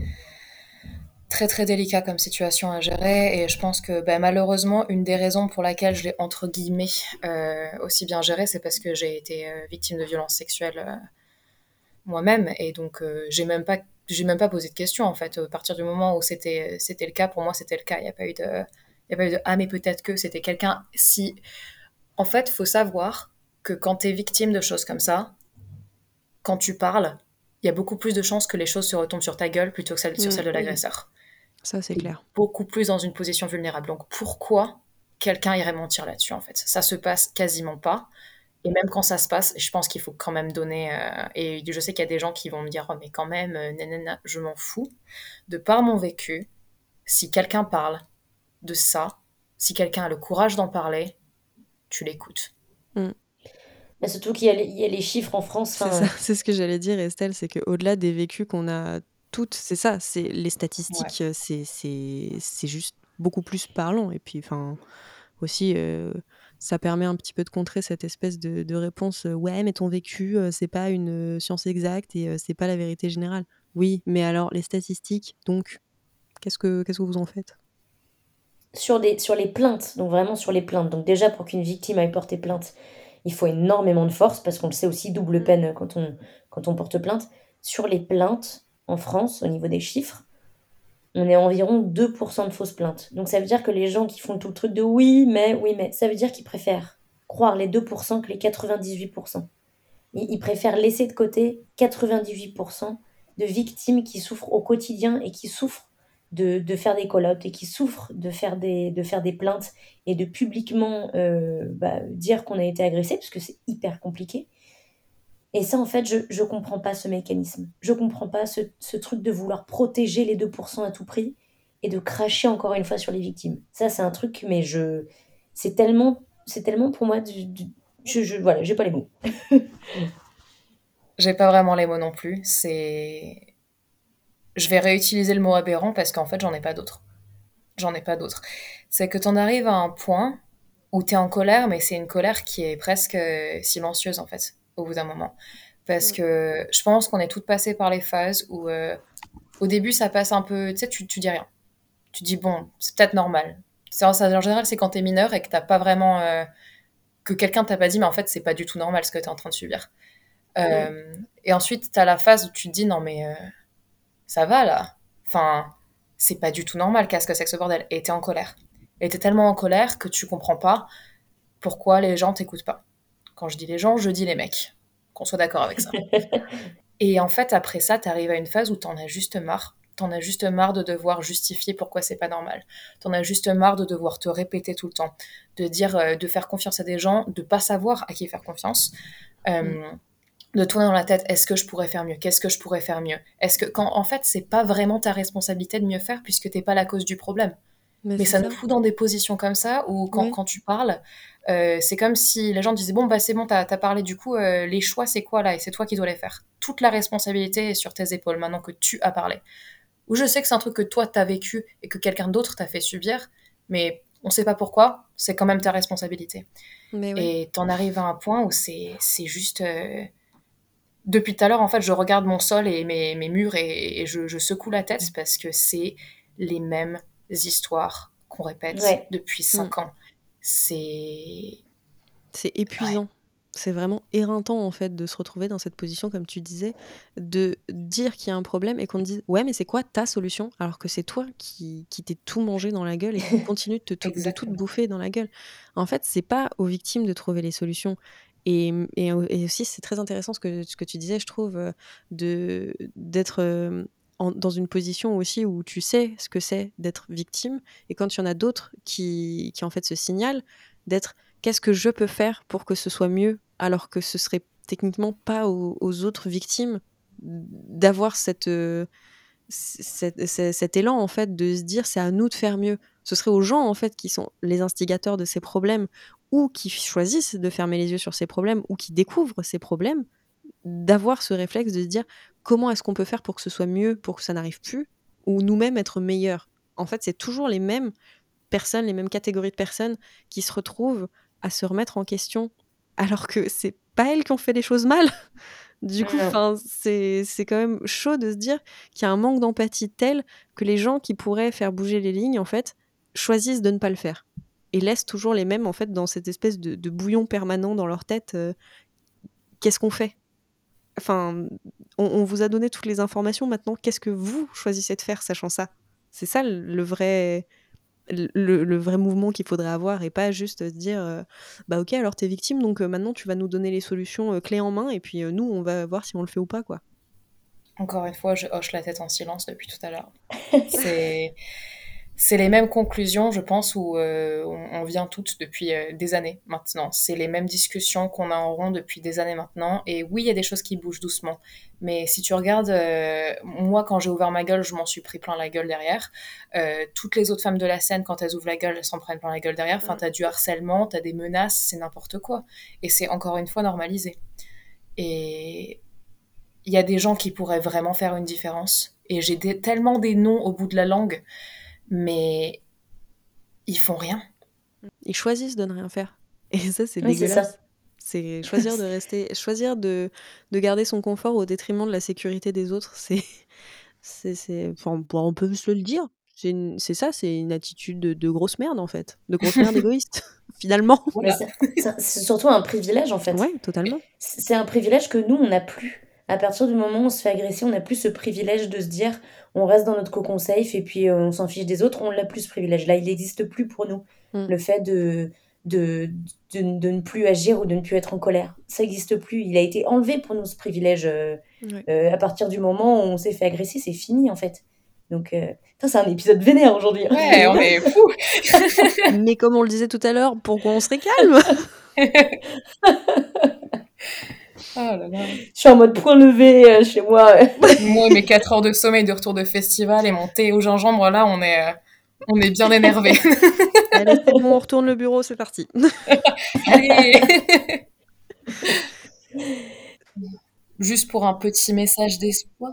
Speaker 3: très très délicat comme situation à gérer et je pense que ben, malheureusement une des raisons pour laquelle je l'ai entre guillemets euh, aussi bien géré c'est parce que j'ai été victime de violences sexuelles moi-même et donc euh, j'ai même pas j'ai même pas posé de questions en fait à partir du moment où c'était c'était le cas pour moi c'était le cas il y a pas eu de il y a pas eu de ah mais peut-être que c'était quelqu'un si en fait faut savoir que quand tu es victime de choses comme ça quand tu parles il y a beaucoup plus de chances que les choses se retombent sur ta gueule plutôt que celle, sur
Speaker 1: Mm.
Speaker 3: celle de l'agresseur
Speaker 1: Ça, c'est clair.
Speaker 3: beaucoup plus dans une position vulnérable. Donc pourquoi quelqu'un irait mentir là-dessus en fait? Ça se passe quasiment pas. Et même quand ça se passe, je pense qu'il faut quand même donner. euh, et je sais qu'il y a des gens qui vont me dire oh mais quand même, euh, nanana, je m'en fous. De par mon vécu, si quelqu'un parle de ça, si quelqu'un a le courage d'en parler, tu l'écoutes.
Speaker 2: mais surtout qu'il y, a les- il y a les chiffres en France
Speaker 1: C'est
Speaker 2: enfin,
Speaker 1: ça, c'est ce que j'allais dire, Estelle, c'est qu'au-delà des vécus qu'on a toutes, c'est ça, c'est les statistiques, euh, c'est c'est c'est juste beaucoup plus parlant. Et puis, enfin, aussi, euh, ça permet un petit peu de contrer cette espèce de, de réponse ouais, mais ton vécu, c'est pas une science exacte et c'est pas la vérité générale. Oui, mais alors les statistiques, donc, qu'est-ce que qu'est-ce que vous en faites?
Speaker 2: Sur, des, sur les plaintes, donc vraiment sur les plaintes. Donc déjà, pour qu'une victime aille porter plainte, il faut énormément de force, parce qu'on le sait aussi, double peine quand on, quand on porte plainte. Sur les plaintes, en France, au niveau des chiffres, on est environ 2% de fausses plaintes. Donc ça veut dire que les gens qui font tout le truc de oui, mais, oui, mais, ça veut dire qu'ils préfèrent croire les 2% que les 98%. Ils, préfèrent laisser de côté 98% de victimes qui souffrent au quotidien et qui souffrent de, faire des call-outs et qui souffrent de faire des, de faire des plaintes et de publiquement euh, bah, dire qu'on a été agressé, parce que c'est hyper compliqué. Et ça, en fait, je ne comprends pas ce mécanisme. Je comprends pas ce, ce truc de vouloir protéger les 2% à tout prix et de cracher encore une fois sur les victimes. Ça, c'est un truc, mais je... C'est tellement, c'est tellement pour moi... Du, du- je, je, voilà, j'ai pas les mots.
Speaker 3: J'ai pas vraiment les mots non plus. C'est. Je vais réutiliser le mot aberrant parce qu'en fait, j'en ai pas d'autres. J'en ai pas d'autres. C'est que t'en arrives à un point où t'es en colère, mais c'est une colère qui est presque silencieuse en fait, au bout d'un moment. Parce
Speaker 1: Mm.
Speaker 3: que je pense qu'on est toutes passées par les phases où euh, au début ça passe un peu, tu sais, tu, tu dis rien. Tu dis bon, c'est peut-être normal. En en général, c'est quand t'es mineur et que t'as pas vraiment. euh, que quelqu'un t'a pas dit, mais en fait, c'est pas du tout normal ce que t'es en train de subir. Euh, et ensuite, t'as la phase où tu te dis non, mais ça va là. Enfin, c'est pas du tout normal, qu'est-ce que c'est que ce bordel? Et t'es en colère. Et t'es tellement en colère que tu comprends pas pourquoi les gens t'écoutent pas. Quand je dis les gens, je dis les mecs. Qu'on soit d'accord avec ça. *laughs* Et en fait, après ça, t'arrives à une phase où t'en as juste marre. T'en as juste marre de devoir justifier pourquoi c'est pas normal. T'en as juste marre de devoir te répéter tout le temps. De dire, euh, de faire confiance à des gens, de pas savoir à qui faire confiance. Euh, de tourner dans la tête est-ce que je pourrais faire mieux? Qu'est-ce que je pourrais faire mieux? Est-ce que quand en fait c'est pas vraiment ta responsabilité de mieux faire puisque t'es pas la cause du problème. Mais, ça, nous fout dans des positions comme ça où quand, quand tu parles, euh, c'est comme si les gens disaient bon bah c'est bon t'as as parlé du coup euh, les choix c'est quoi là? Et c'est toi qui dois les faire. Toute la responsabilité est sur tes épaules maintenant que tu as parlé. Ou je sais que c'est un truc que toi t'as vécu et que quelqu'un d'autre t'a fait subir, mais on sait pas pourquoi, c'est quand même ta responsabilité. Mais. Et t'en arrives à un point où c'est juste euh, depuis tout à l'heure, en fait, je regarde mon sol et mes, mes murs et, je, secoue la tête parce que c'est les mêmes histoires qu'on répète depuis cinq mm. ans. C'est.
Speaker 1: C'est épuisant. C'est vraiment éreintant en fait de se retrouver dans cette position, comme tu disais, de dire qu'il y a un problème et qu'on te dise ouais mais c'est quoi ta solution? alors que c'est toi qui, qui t'es tout mangé dans la gueule et qui *laughs* continue de, te, de tout bouffer dans la gueule. En fait c'est pas aux victimes de trouver les solutions, et, et, aussi, c'est très intéressant ce que, ce que tu disais, je trouve, euh, de d'être dans une position aussi où tu sais ce que c'est d'être victime. Et quand il y en a d'autres qui, qui, en fait se signalent, d'être qu'est-ce que je peux faire pour que ce soit mieux, alors que ce serait techniquement pas aux, autres victimes d'avoir cette, euh, cet élan en fait de se dire c'est à nous de faire mieux. Ce serait aux gens en fait qui sont les instigateurs de ces problèmes ou qui choisissent de fermer les yeux sur ces problèmes ou qui découvrent ces problèmes, d'avoir ce réflexe de se dire comment est-ce qu'on peut faire pour que ce soit mieux, pour que ça n'arrive plus, ou nous-mêmes être meilleurs? En fait, c'est toujours les mêmes personnes, les mêmes catégories de personnes qui se retrouvent à se remettre en question, alors que c'est pas elles qui ont fait les choses mal. *laughs* Du coup, c'est quand même chaud de se dire qu'il y a un manque d'empathie tel que les gens qui pourraient faire bouger les lignes, en fait, choisissent de ne pas le faire et laissent toujours les mêmes en fait dans cette espèce de, bouillon permanent dans leur tête. Euh, qu'est-ce qu'on fait? Enfin, on, vous a donné toutes les informations. Maintenant, qu'est-ce que vous choisissez de faire, sachant ça? C'est ça le vrai. Le, vrai mouvement qu'il faudrait avoir et pas juste se dire euh, bah ok alors t'es victime donc euh, maintenant tu vas nous donner les solutions clés en main et puis nous on va voir si on le fait ou pas quoi
Speaker 3: encore une fois je hoche la tête en silence depuis tout à l'heure *laughs* c'est c'est les mêmes conclusions, je pense, où euh, on, vient toutes depuis euh, des années maintenant. C'est les mêmes discussions qu'on a en rond depuis des années maintenant. Et oui, il y a des choses qui bougent doucement. Mais si tu regardes, euh, moi, quand j'ai ouvert ma gueule, je m'en suis pris plein la gueule derrière. toutes les autres femmes de la scène, quand elles ouvrent la gueule, elles s'en prennent plein la gueule derrière. Enfin, t'as du harcèlement, t'as des menaces, c'est n'importe quoi. Et c'est encore une fois normalisé. Et il y a des gens qui pourraient vraiment faire une différence. Et j'ai tellement des noms au bout de la langue mais ils font rien.
Speaker 1: Ils choisissent de ne rien faire. Et ça, c'est dégueulasse. C'est choisir de rester, *laughs* choisir de, de garder son confort au détriment de la sécurité des autres. C'est, c'est, enfin, on peut se le dire. C'est ça, c'est une attitude de, grosse merde en fait, de grosse merde *laughs* égoïste, *laughs* finalement.
Speaker 2: C'est surtout un privilège en fait.
Speaker 1: Ouais, totalement.
Speaker 2: C'est un privilège que nous on n'a plus à partir du moment où on se fait agresser, on n'a plus ce privilège de se dire on reste dans notre cocon safe et puis euh, on s'en fiche des autres, on l'a plus ce privilège. Là, il n'existe plus pour nous. Mm. Le fait de de, de, ne plus agir ou de ne plus être en colère. Ça n'existe plus. Il a été enlevé pour nous ce privilège. Euh, euh, à partir du moment où on s'est fait agresser, c'est fini en fait. Donc, ça, c'est un épisode vénère aujourd'hui.
Speaker 3: Ouais, on est fou. *laughs*
Speaker 1: Mais comme on le disait tout à l'heure, pourquoi on serait calme *laughs*
Speaker 2: Oh je suis en mode point levé euh, chez moi.
Speaker 3: moi, mes 4 heures de sommeil de retour de festival et mon thé au gingembre, là, on est, euh, on est bien énervé. *laughs*
Speaker 1: Allez, bon, on retourne le bureau, c'est parti. *laughs* Allez
Speaker 3: Juste pour un petit message d'espoir.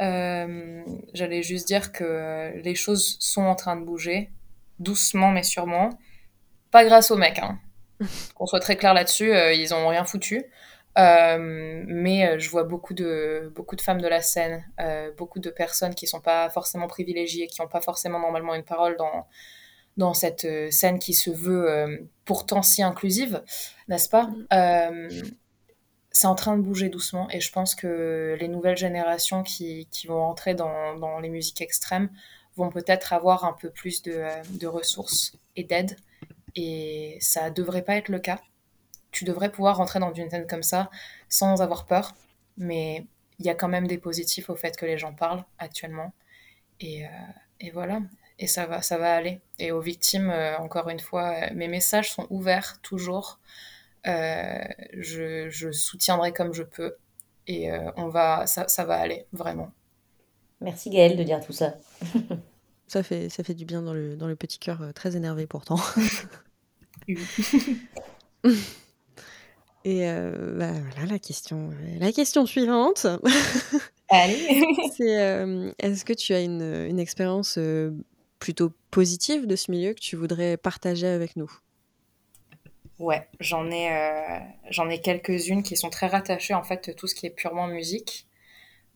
Speaker 3: Euh, j'allais juste dire que les choses sont en train de bouger, doucement mais sûrement. Pas grâce aux mecs, hein. Qu'on soit très clair là-dessus, ils ont rien foutu. Euh, mais euh, je vois beaucoup de, beaucoup de femmes de la scène, euh, beaucoup de personnes qui sont pas forcément privilégiées, qui n'ont pas forcément normalement une parole dans, dans cette scène qui se veut pourtant si inclusive, n'est-ce pas? Mm. C'est en train de bouger doucement et je pense que les nouvelles générations qui, qui vont entrer dans, dans, les musiques extrêmes vont peut-être avoir un peu plus de, de ressources et d'aide et ça devrait pas être le cas tu devrais pouvoir rentrer dans une scène comme ça sans avoir peur. Mais il y a quand même des positifs au fait que les gens parlent actuellement. Et, euh, voilà. Et ça va, ça va aller. Et aux victimes, euh, encore une fois, euh, mes messages sont ouverts toujours. je, je, soutiendrai comme je peux et on va, ça, ça va aller, vraiment.
Speaker 2: Merci Gaëlle de dire tout ça. *laughs*
Speaker 1: ça, fait, ça fait du bien dans le, dans le petit cœur très énervé pourtant. *laughs* *laughs* Et euh, bah, voilà la question, la question suivante. *laughs*
Speaker 3: Allez. *laughs*
Speaker 1: C'est euh, est-ce que tu as une, une expérience euh, plutôt positive de ce milieu que tu voudrais partager avec nous?
Speaker 3: Ouais, j'en ai, j'en ai quelques-unes qui sont très rattachées en fait à tout ce qui est purement musique.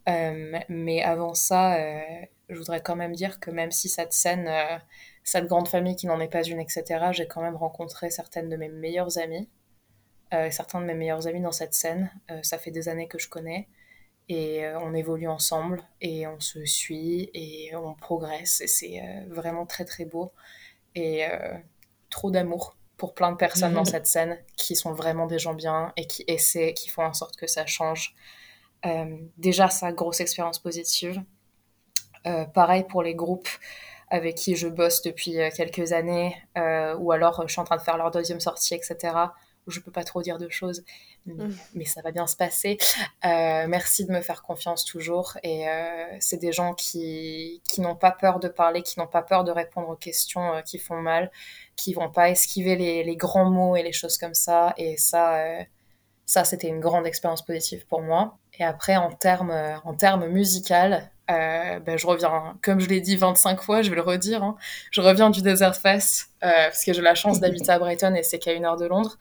Speaker 3: mais avant ça, je voudrais quand même dire que même si cette scène, cette grande famille qui n'en est pas une, etc., j'ai quand même rencontré certaines de mes meilleures amies euh, certains de mes meilleurs amis dans cette scène. Euh, ça fait des années que je connais et euh, on évolue ensemble et on se suit et on progresse et c'est vraiment très très beau et trop d'amour pour plein de personnes dans *laughs* cette scène qui sont vraiment des gens bien et qui essaient, qui font en sorte que ça change. déjà, ça, grosse expérience positive. pareil pour les groupes avec qui je bosse depuis quelques années, ou alors je suis en train de faire leur deuxième sortie, etc je peux pas trop dire de choses, mais, mmh. ça va bien se passer. Euh, merci de me faire confiance toujours. Et euh, c'est des gens qui, qui n'ont pas peur de parler, qui n'ont pas peur de répondre aux questions euh, qui font mal, qui vont pas esquiver les, les, grands mots et les choses comme ça. Et ça, ça c'était une grande expérience positive pour moi. Et après, en termes en termes musical, ben, je reviens, comme je l'ai dit 25 fois, je vais le redire, hein, je reviens du Desert Fest, parce que j'ai la chance d'habiter à Brighton et c'est qu'à une heure de Londres.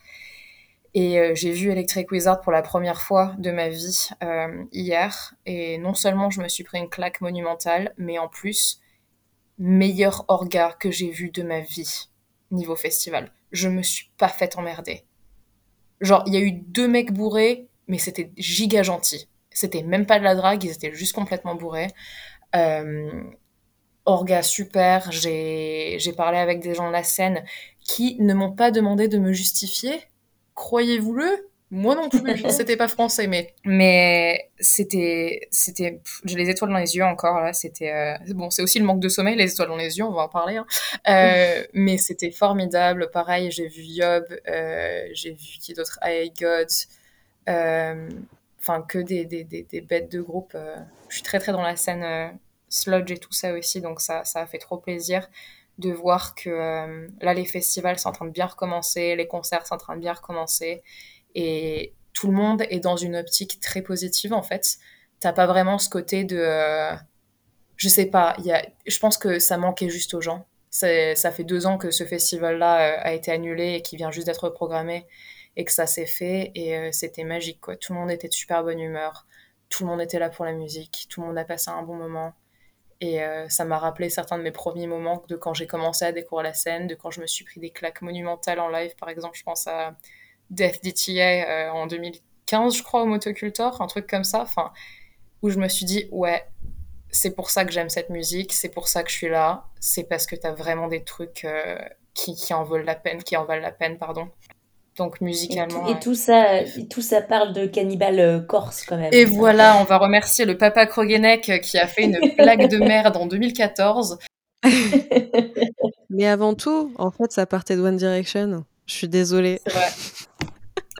Speaker 3: Et euh, j'ai vu Electric Wizard pour la première fois de ma vie euh, hier. Et non seulement je me suis pris une claque monumentale, mais en plus, meilleur orga que j'ai vu de ma vie niveau festival. Je me suis pas fait emmerder. Genre, il y a eu deux mecs bourrés, mais c'était giga gentil. C'était même pas de la drague, ils étaient juste complètement bourrés. Euh, orga super, j'ai parlé avec des gens de la scène qui ne m'ont pas demandé de me justifier croyez-vous-le moi non plus, c'était pas français, mais mais c'était c'était j'ai les étoiles dans les yeux encore là. C'était euh, bon, c'est aussi le manque de sommeil, les étoiles dans les yeux, on va en parler. Hein. Euh, *laughs* mais c'était formidable. Pareil, j'ai vu Yob, euh, j'ai vu qui d'autre, I Gods, enfin que des, des, des, des, bêtes de groupe. je suis très très dans la scène sludge et tout ça aussi, donc ça ça a fait trop plaisir de voir que euh, là, les festivals sont en train de bien recommencer, les concerts sont en train de bien recommencer, et tout le monde est dans une optique très positive, en fait. T'as pas vraiment ce côté de... Euh, je sais pas, y a, je pense que ça manquait juste aux gens. Ça fait deux ans que ce festival-là euh, a été annulé et qui vient juste d'être programmé et que ça s'est fait et c'était magique quoi. Tout le monde était de super bonne humeur, tout le monde était là pour la musique, tout le monde a passé un bon moment. Et euh, ça m'a rappelé certains de mes premiers moments de quand j'ai commencé à découvrir la scène, de quand je me suis pris des claques monumentales en live. Par exemple, je pense à Death DTA euh, en 2015, je crois, au Motocultor, un truc comme ça. Enfin, où je me suis dit, ouais, c'est pour ça que j'aime cette musique, c'est pour ça que je suis là, c'est parce que t'as vraiment des trucs euh, qui, qui en valent la peine, qui en valent la peine, pardon. Donc musicalement.
Speaker 2: Et, tout, ça, tout ça parle de cannibale euh, corse quand même.
Speaker 3: Et voilà, on va remercier le papa Krogenek euh, qui a fait une *laughs* blague de merde en 2014. *laughs*
Speaker 1: Mais avant tout, en fait, ça partait de One Direction. Je suis désolée.
Speaker 2: C'est vrai.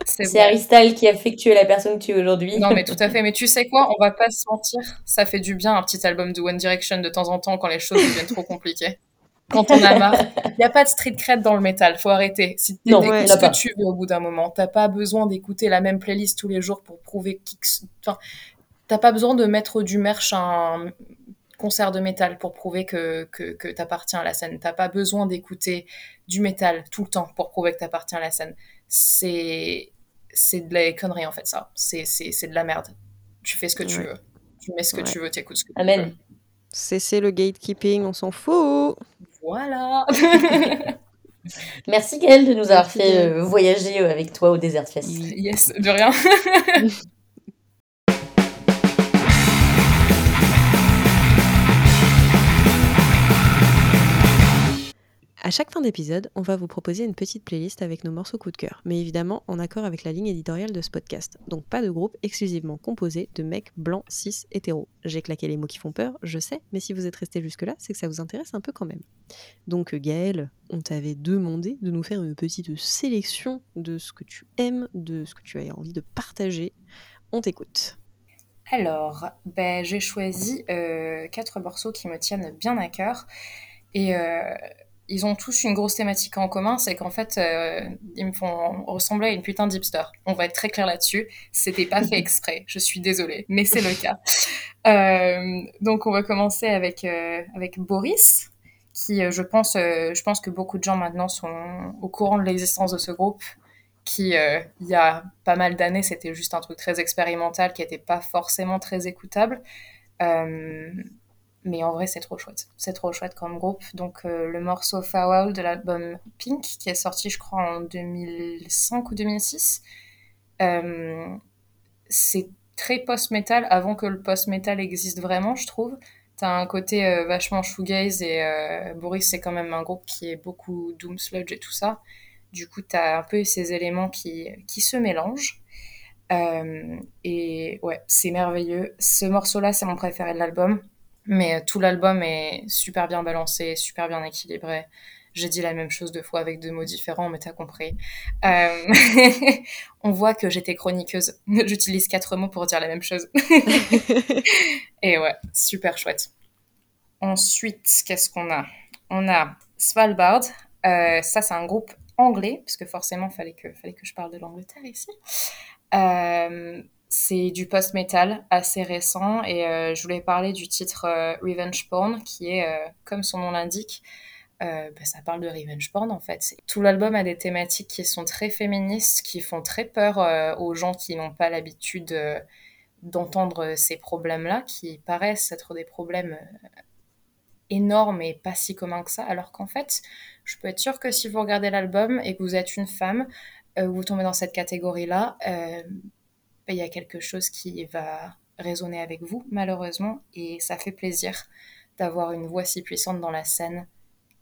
Speaker 2: C'est Aristal qui a fait que tu es la personne que tu es aujourd'hui.
Speaker 3: Non, mais *laughs* tout à fait. Mais tu sais quoi, on va pas se mentir, ça fait du bien un petit album de One Direction de temps en temps quand les choses deviennent trop compliquées quand on a marre. *laughs* Il n'y a pas de street cred dans le métal, faut arrêter. Si tu ce que tu veux au bout d'un moment, t'as pas besoin d'écouter la même playlist tous les jours pour prouver qui... Enfin, t'as pas besoin de mettre du merch à un concert de métal pour prouver que, que, que t'appartiens à la scène. T'as pas besoin d'écouter du métal tout le temps pour prouver que t'appartiens à la scène. C'est c'est de la connerie en fait ça. C'est de la merde. Tu fais ce que tu veux. Tu mets ce que tu veux, t'écoutes ce que
Speaker 2: Amen.
Speaker 3: tu veux.
Speaker 1: Cessez le gatekeeping, on s'en fout.
Speaker 3: Voilà. *laughs*
Speaker 2: Merci Gaëlle de nous avoir fait euh, voyager euh, avec toi au Desert Fest.
Speaker 3: Yes, de rien. *laughs*
Speaker 1: À chaque fin d'épisode, on va vous proposer une petite playlist avec nos morceaux coup de cœur, mais évidemment en accord avec la ligne éditoriale de ce podcast. Donc pas de groupe exclusivement composé de mecs blancs, cis, hétéros. J'ai claqué les mots qui font peur, je sais, mais si vous êtes resté jusque-là, c'est que ça vous intéresse un peu quand même. Donc Gaëlle, on t'avait demandé de nous faire une petite sélection de ce que tu aimes, de ce que tu as envie de partager. On t'écoute.
Speaker 3: Alors, ben, j'ai choisi euh, quatre morceaux qui me tiennent bien à cœur. Et euh, ils ont tous une grosse thématique en commun, c'est qu'en fait, euh, ils me font ressembler à une putain d'hipster. On va être très clair là-dessus. C'était pas fait *laughs* exprès. Je suis désolée, mais c'est le cas. *laughs* Euh, donc, on va commencer avec euh, avec Boris, qui, je pense, je pense que beaucoup de gens maintenant sont au courant de l'existence de ce groupe, qui, il y a pas mal d'années, c'était juste un truc très expérimental, qui n'était pas forcément très écoutable. Mais en vrai, c'est trop chouette. C'est trop chouette comme groupe. Donc, euh, le morceau Farewell de l'album Pink, qui est sorti, je crois, en 2005 ou 2006, euh, c'est très post-metal avant que le post-metal existe vraiment, je trouve. T'as un côté euh, vachement shoegaze et Boris, c'est quand même un groupe qui est beaucoup doom sludge et tout ça. Du coup, t'as un peu ces éléments qui, qui se mélangent. et ouais, c'est merveilleux. Ce morceau-là, c'est mon préféré de l'album. Mais euh, tout l'album est super bien balancé, super bien équilibré. J'ai dit la même chose deux fois avec deux mots différents, mais t'as compris. Euh... *laughs* on voit que j'étais chroniqueuse. *laughs* J'utilise quatre mots pour dire la même chose. *laughs* Et ouais, super chouette. Ensuite, qu'est-ce qu'on a? On a Svalbard. Euh, ça, c'est un groupe anglais, parce que forcément, fallait que, fallait que je parle de l'Angleterre ici. Euh, c'est du post-metal assez récent et euh, je voulais parler du titre euh, Revenge Porn qui est, euh, comme son nom l'indique, bah, ça parle de revenge porn en fait. Tout l'album a des thématiques qui sont très féministes, qui font très peur aux gens qui n'ont pas l'habitude d'entendre ces problèmes-là, qui paraissent être des problèmes énormes et pas si communs que ça, alors qu'en fait, je peux être sûre que si vous regardez l'album et que vous êtes une femme, vous tombez dans cette catégorie-là, il y a quelque chose qui va résonner avec vous, malheureusement, et ça fait plaisir d'avoir une voix si puissante dans la scène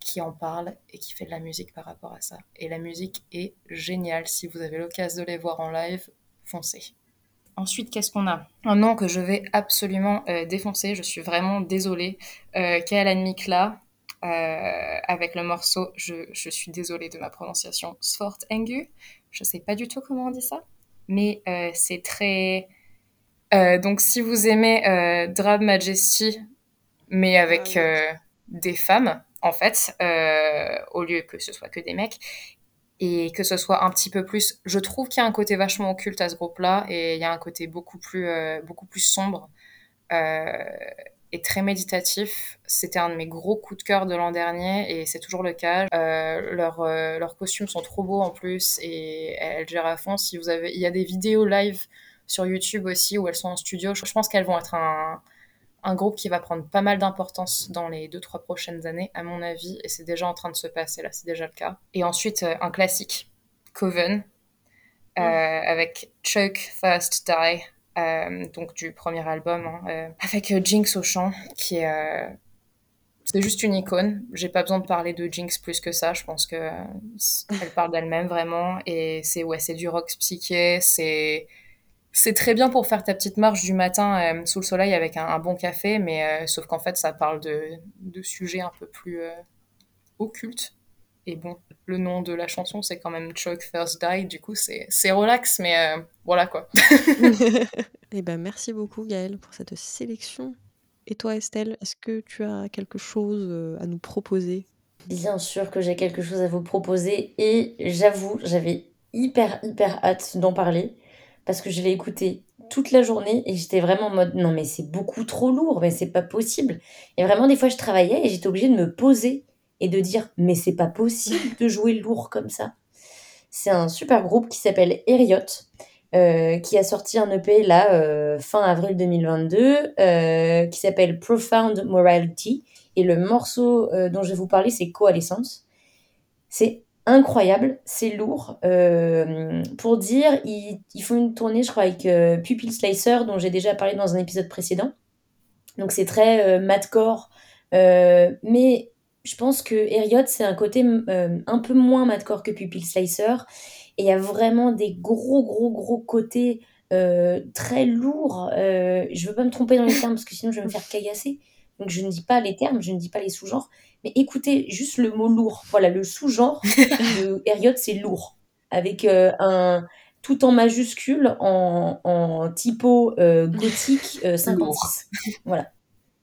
Speaker 3: qui en parle et qui fait de la musique par rapport à ça. Et la musique est géniale. Si vous avez l'occasion de les voir en live, foncez. Ensuite, qu'est-ce qu'on a? Un nom que je vais absolument euh, défoncer. Je suis vraiment désolée. Euh, Kaelan Mikla, euh, avec le morceau, je, je, suis désolée de ma prononciation, Svort Engu. Je sais pas du tout comment on dit ça mais euh, c'est très... Euh, donc si vous aimez euh, Drab Majesty, mais avec ah des femmes, en fait, au lieu que ce soit que des mecs, et que ce soit un petit peu plus... Je trouve qu'il y a un côté vachement occulte à ce groupe-là, et il y a un côté beaucoup plus, beaucoup plus sombre et très méditatif. C'était un de mes gros coups de cœur de l'an dernier et c'est toujours le cas. Euh, leurs, euh, leurs costumes sont trop beaux en plus et elles gèrent à fond. Si vous avez, il y a des vidéos live sur YouTube aussi où elles sont en studio. Je, pense qu'elles vont être un, un groupe qui va prendre pas mal d'importance dans les deux trois prochaines années à mon avis et c'est déjà en train de se passer là, c'est déjà le cas. Et ensuite euh, un classique, Coven. Euh, avec Choke First Die, euh, donc du premier album, hein, euh, avec euh, Jinx au chant, qui est c'est juste une icône. J'ai pas besoin de parler de Jinx plus que ça. Je pense que elle parle d'elle-même vraiment. Et c'est ouais, c'est du rock psyché. C'est c'est très bien pour faire ta petite marche du matin sous le soleil avec un, bon café, mais sauf qu'en fait ça parle de, de sujets un peu plus occultes. Et bon, le nom de la chanson, c'est quand même Choke First Die. Du coup, c'est relax, mais euh, voilà quoi. *laughs* *laughs*
Speaker 1: Eh ben, merci beaucoup, Gaëlle, pour cette sélection. Et toi, Estelle, est-ce que tu as quelque chose euh, à nous proposer?
Speaker 2: Bien sûr que j'ai quelque chose à vous proposer. Et j'avoue, j'avais hyper, hyper hâte d'en parler. Parce que je l'ai écouté toute la journée et j'étais vraiment en mode non, mais c'est beaucoup trop lourd, mais c'est pas possible. Et vraiment, des fois, je travaillais et j'étais obligée de me poser et de dire mais c'est pas possible de jouer lourd comme ça. C'est un super groupe qui s'appelle Eriot, euh, qui a sorti un EP là euh, fin avril 2022 euh, qui s'appelle Profound Morality et le morceau dont je vais vous parler c'est Coalescence. C'est incroyable, c'est lourd. pour dire, ils, ils, font une tournée, je crois, avec Pupil Slicer, dont j'ai déjà parlé dans un épisode précédent. Donc c'est très madcore, mais je pense que Herriot, c'est un côté euh, un peu moins madcore que Pupil Slicer. Et il y a vraiment des gros, gros, gros côtés euh, très lourds. Euh, je veux pas me tromper dans les termes parce que sinon je vais me faire caillasser. Donc je ne dis pas les termes, je ne dis pas les sous-genres. Mais écoutez juste le mot lourd. Voilà, le sous-genre de *laughs* Herriot, c'est lourd. Avec euh, un tout en majuscule, en, en typo gothique 56. voilà.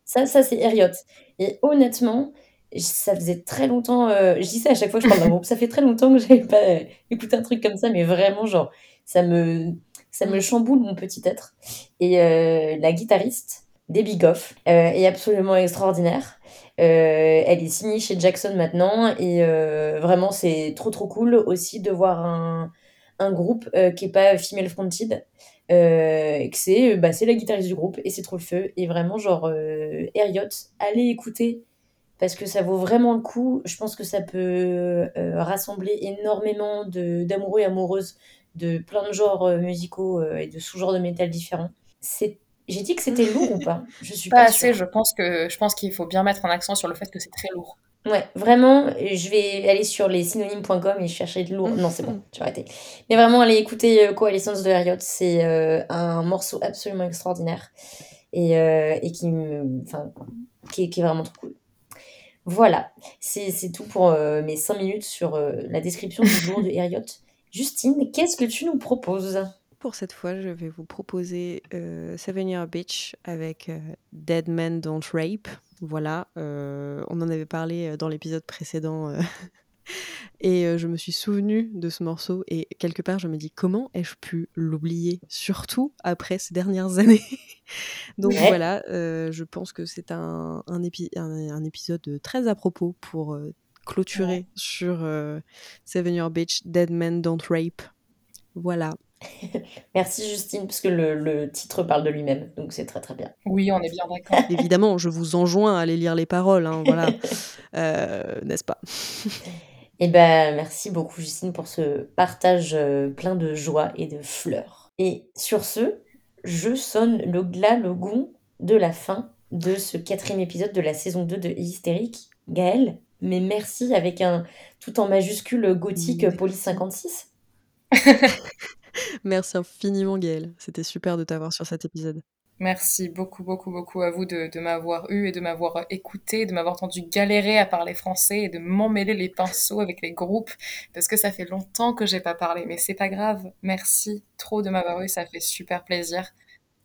Speaker 2: Ça, ça c'est Herriot. Et honnêtement, ça faisait très longtemps, euh, je dis ça à chaque fois que je parle d'un groupe, ça fait très longtemps que j'avais pas euh, écouté un truc comme ça, mais vraiment, genre, ça me, ça me chamboule mon petit être. Et euh, la guitariste, Debbie Goff, est absolument extraordinaire. elle est signée chez Jackson maintenant, et vraiment, c'est trop trop cool aussi de voir un, un groupe qui est pas female fronted. que c'est bah, la guitariste du groupe et c'est trop le feu et vraiment genre Herriot allez écouter parce que ça vaut vraiment le coup. Je pense que ça peut euh, rassembler énormément d'amoureux et amoureuses de plein de genres euh, musicaux euh, et de sous-genres de métal différents. C'est j'ai dit que c'était lourd ou pas?
Speaker 3: Je suis pas, assez. Je pense que je pense qu'il faut bien mettre un accent sur le fait que c'est très lourd.
Speaker 2: Ouais, vraiment, je vais aller sur les synonymes.com et chercher de lourd. Non, c'est bon, tu vas arrêter. Mais vraiment, allez écouter Coalescence de Harriot. C'est un morceau absolument extraordinaire et, et qui, qui, qui, est vraiment trop cool. Voilà, c'est tout pour euh, mes 5 minutes sur euh, la description du jour de *laughs* Harriot. Justine, qu'est-ce que tu nous proposes?
Speaker 1: Pour cette fois, je vais vous proposer euh, Seven Year Bitch avec Dead Men Don't Rape. Voilà, on en avait parlé dans l'épisode précédent et euh, je me suis souvenue de ce morceau et quelque part je me dis comment ai-je pu l'oublier, surtout après ces dernières années. *laughs* Donc voilà, euh, je pense que c'est un, un, épisode très à propos pour euh, clôturer sur Seven Year Beach, Dead Men Don't Rape. Voilà. *laughs*
Speaker 2: Merci Justine, parce que le, le titre parle de lui-même, donc c'est très très bien.
Speaker 3: Oui, on est bien d'accord. *laughs*
Speaker 1: Évidemment, je vous enjoins à aller lire les paroles, hein, voilà, n'est-ce pas?
Speaker 2: Eh ben, merci beaucoup Justine pour ce partage euh, plein de joie et de fleurs. Et sur ce, je sonne le glas, le gong de la fin de ce quatrième épisode de la saison 2 de Hystérique. Gaëlle, mais merci avec un tout en majuscule gothique police 56. *laughs*
Speaker 1: merci infiniment Gaëlle, c'était super de t'avoir sur cet épisode.
Speaker 3: Merci beaucoup, beaucoup, beaucoup à vous de, m'avoir eu et de m'avoir écouté, de m'avoir entendu galérer à parler français et de m'emmêler les pinceaux avec les groupes parce que ça fait longtemps que j'ai pas parlé. Mais c'est pas grave. Merci trop de m'avoir eu, ça fait super plaisir.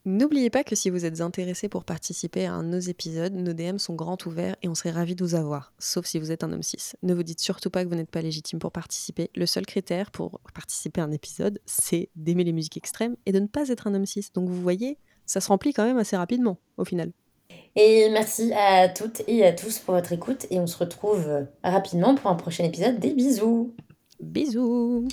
Speaker 1: N'oubliez pas que si vous êtes intéressé pour participer à un de nos épisodes, nos DM sont grands ouverts et on serait ravis de vous avoir, sauf si vous êtes un homme cis. Ne vous dites surtout pas que vous n'êtes pas légitime pour participer. Le seul critère pour participer à un épisode, c'est d'aimer les musiques extrêmes et de ne pas être un homme cis. Donc vous voyez, ça se remplit quand même assez rapidement au final.
Speaker 2: Et merci à toutes et à tous pour votre écoute et on se retrouve rapidement pour un prochain épisode. Des bisous.
Speaker 1: Bisous.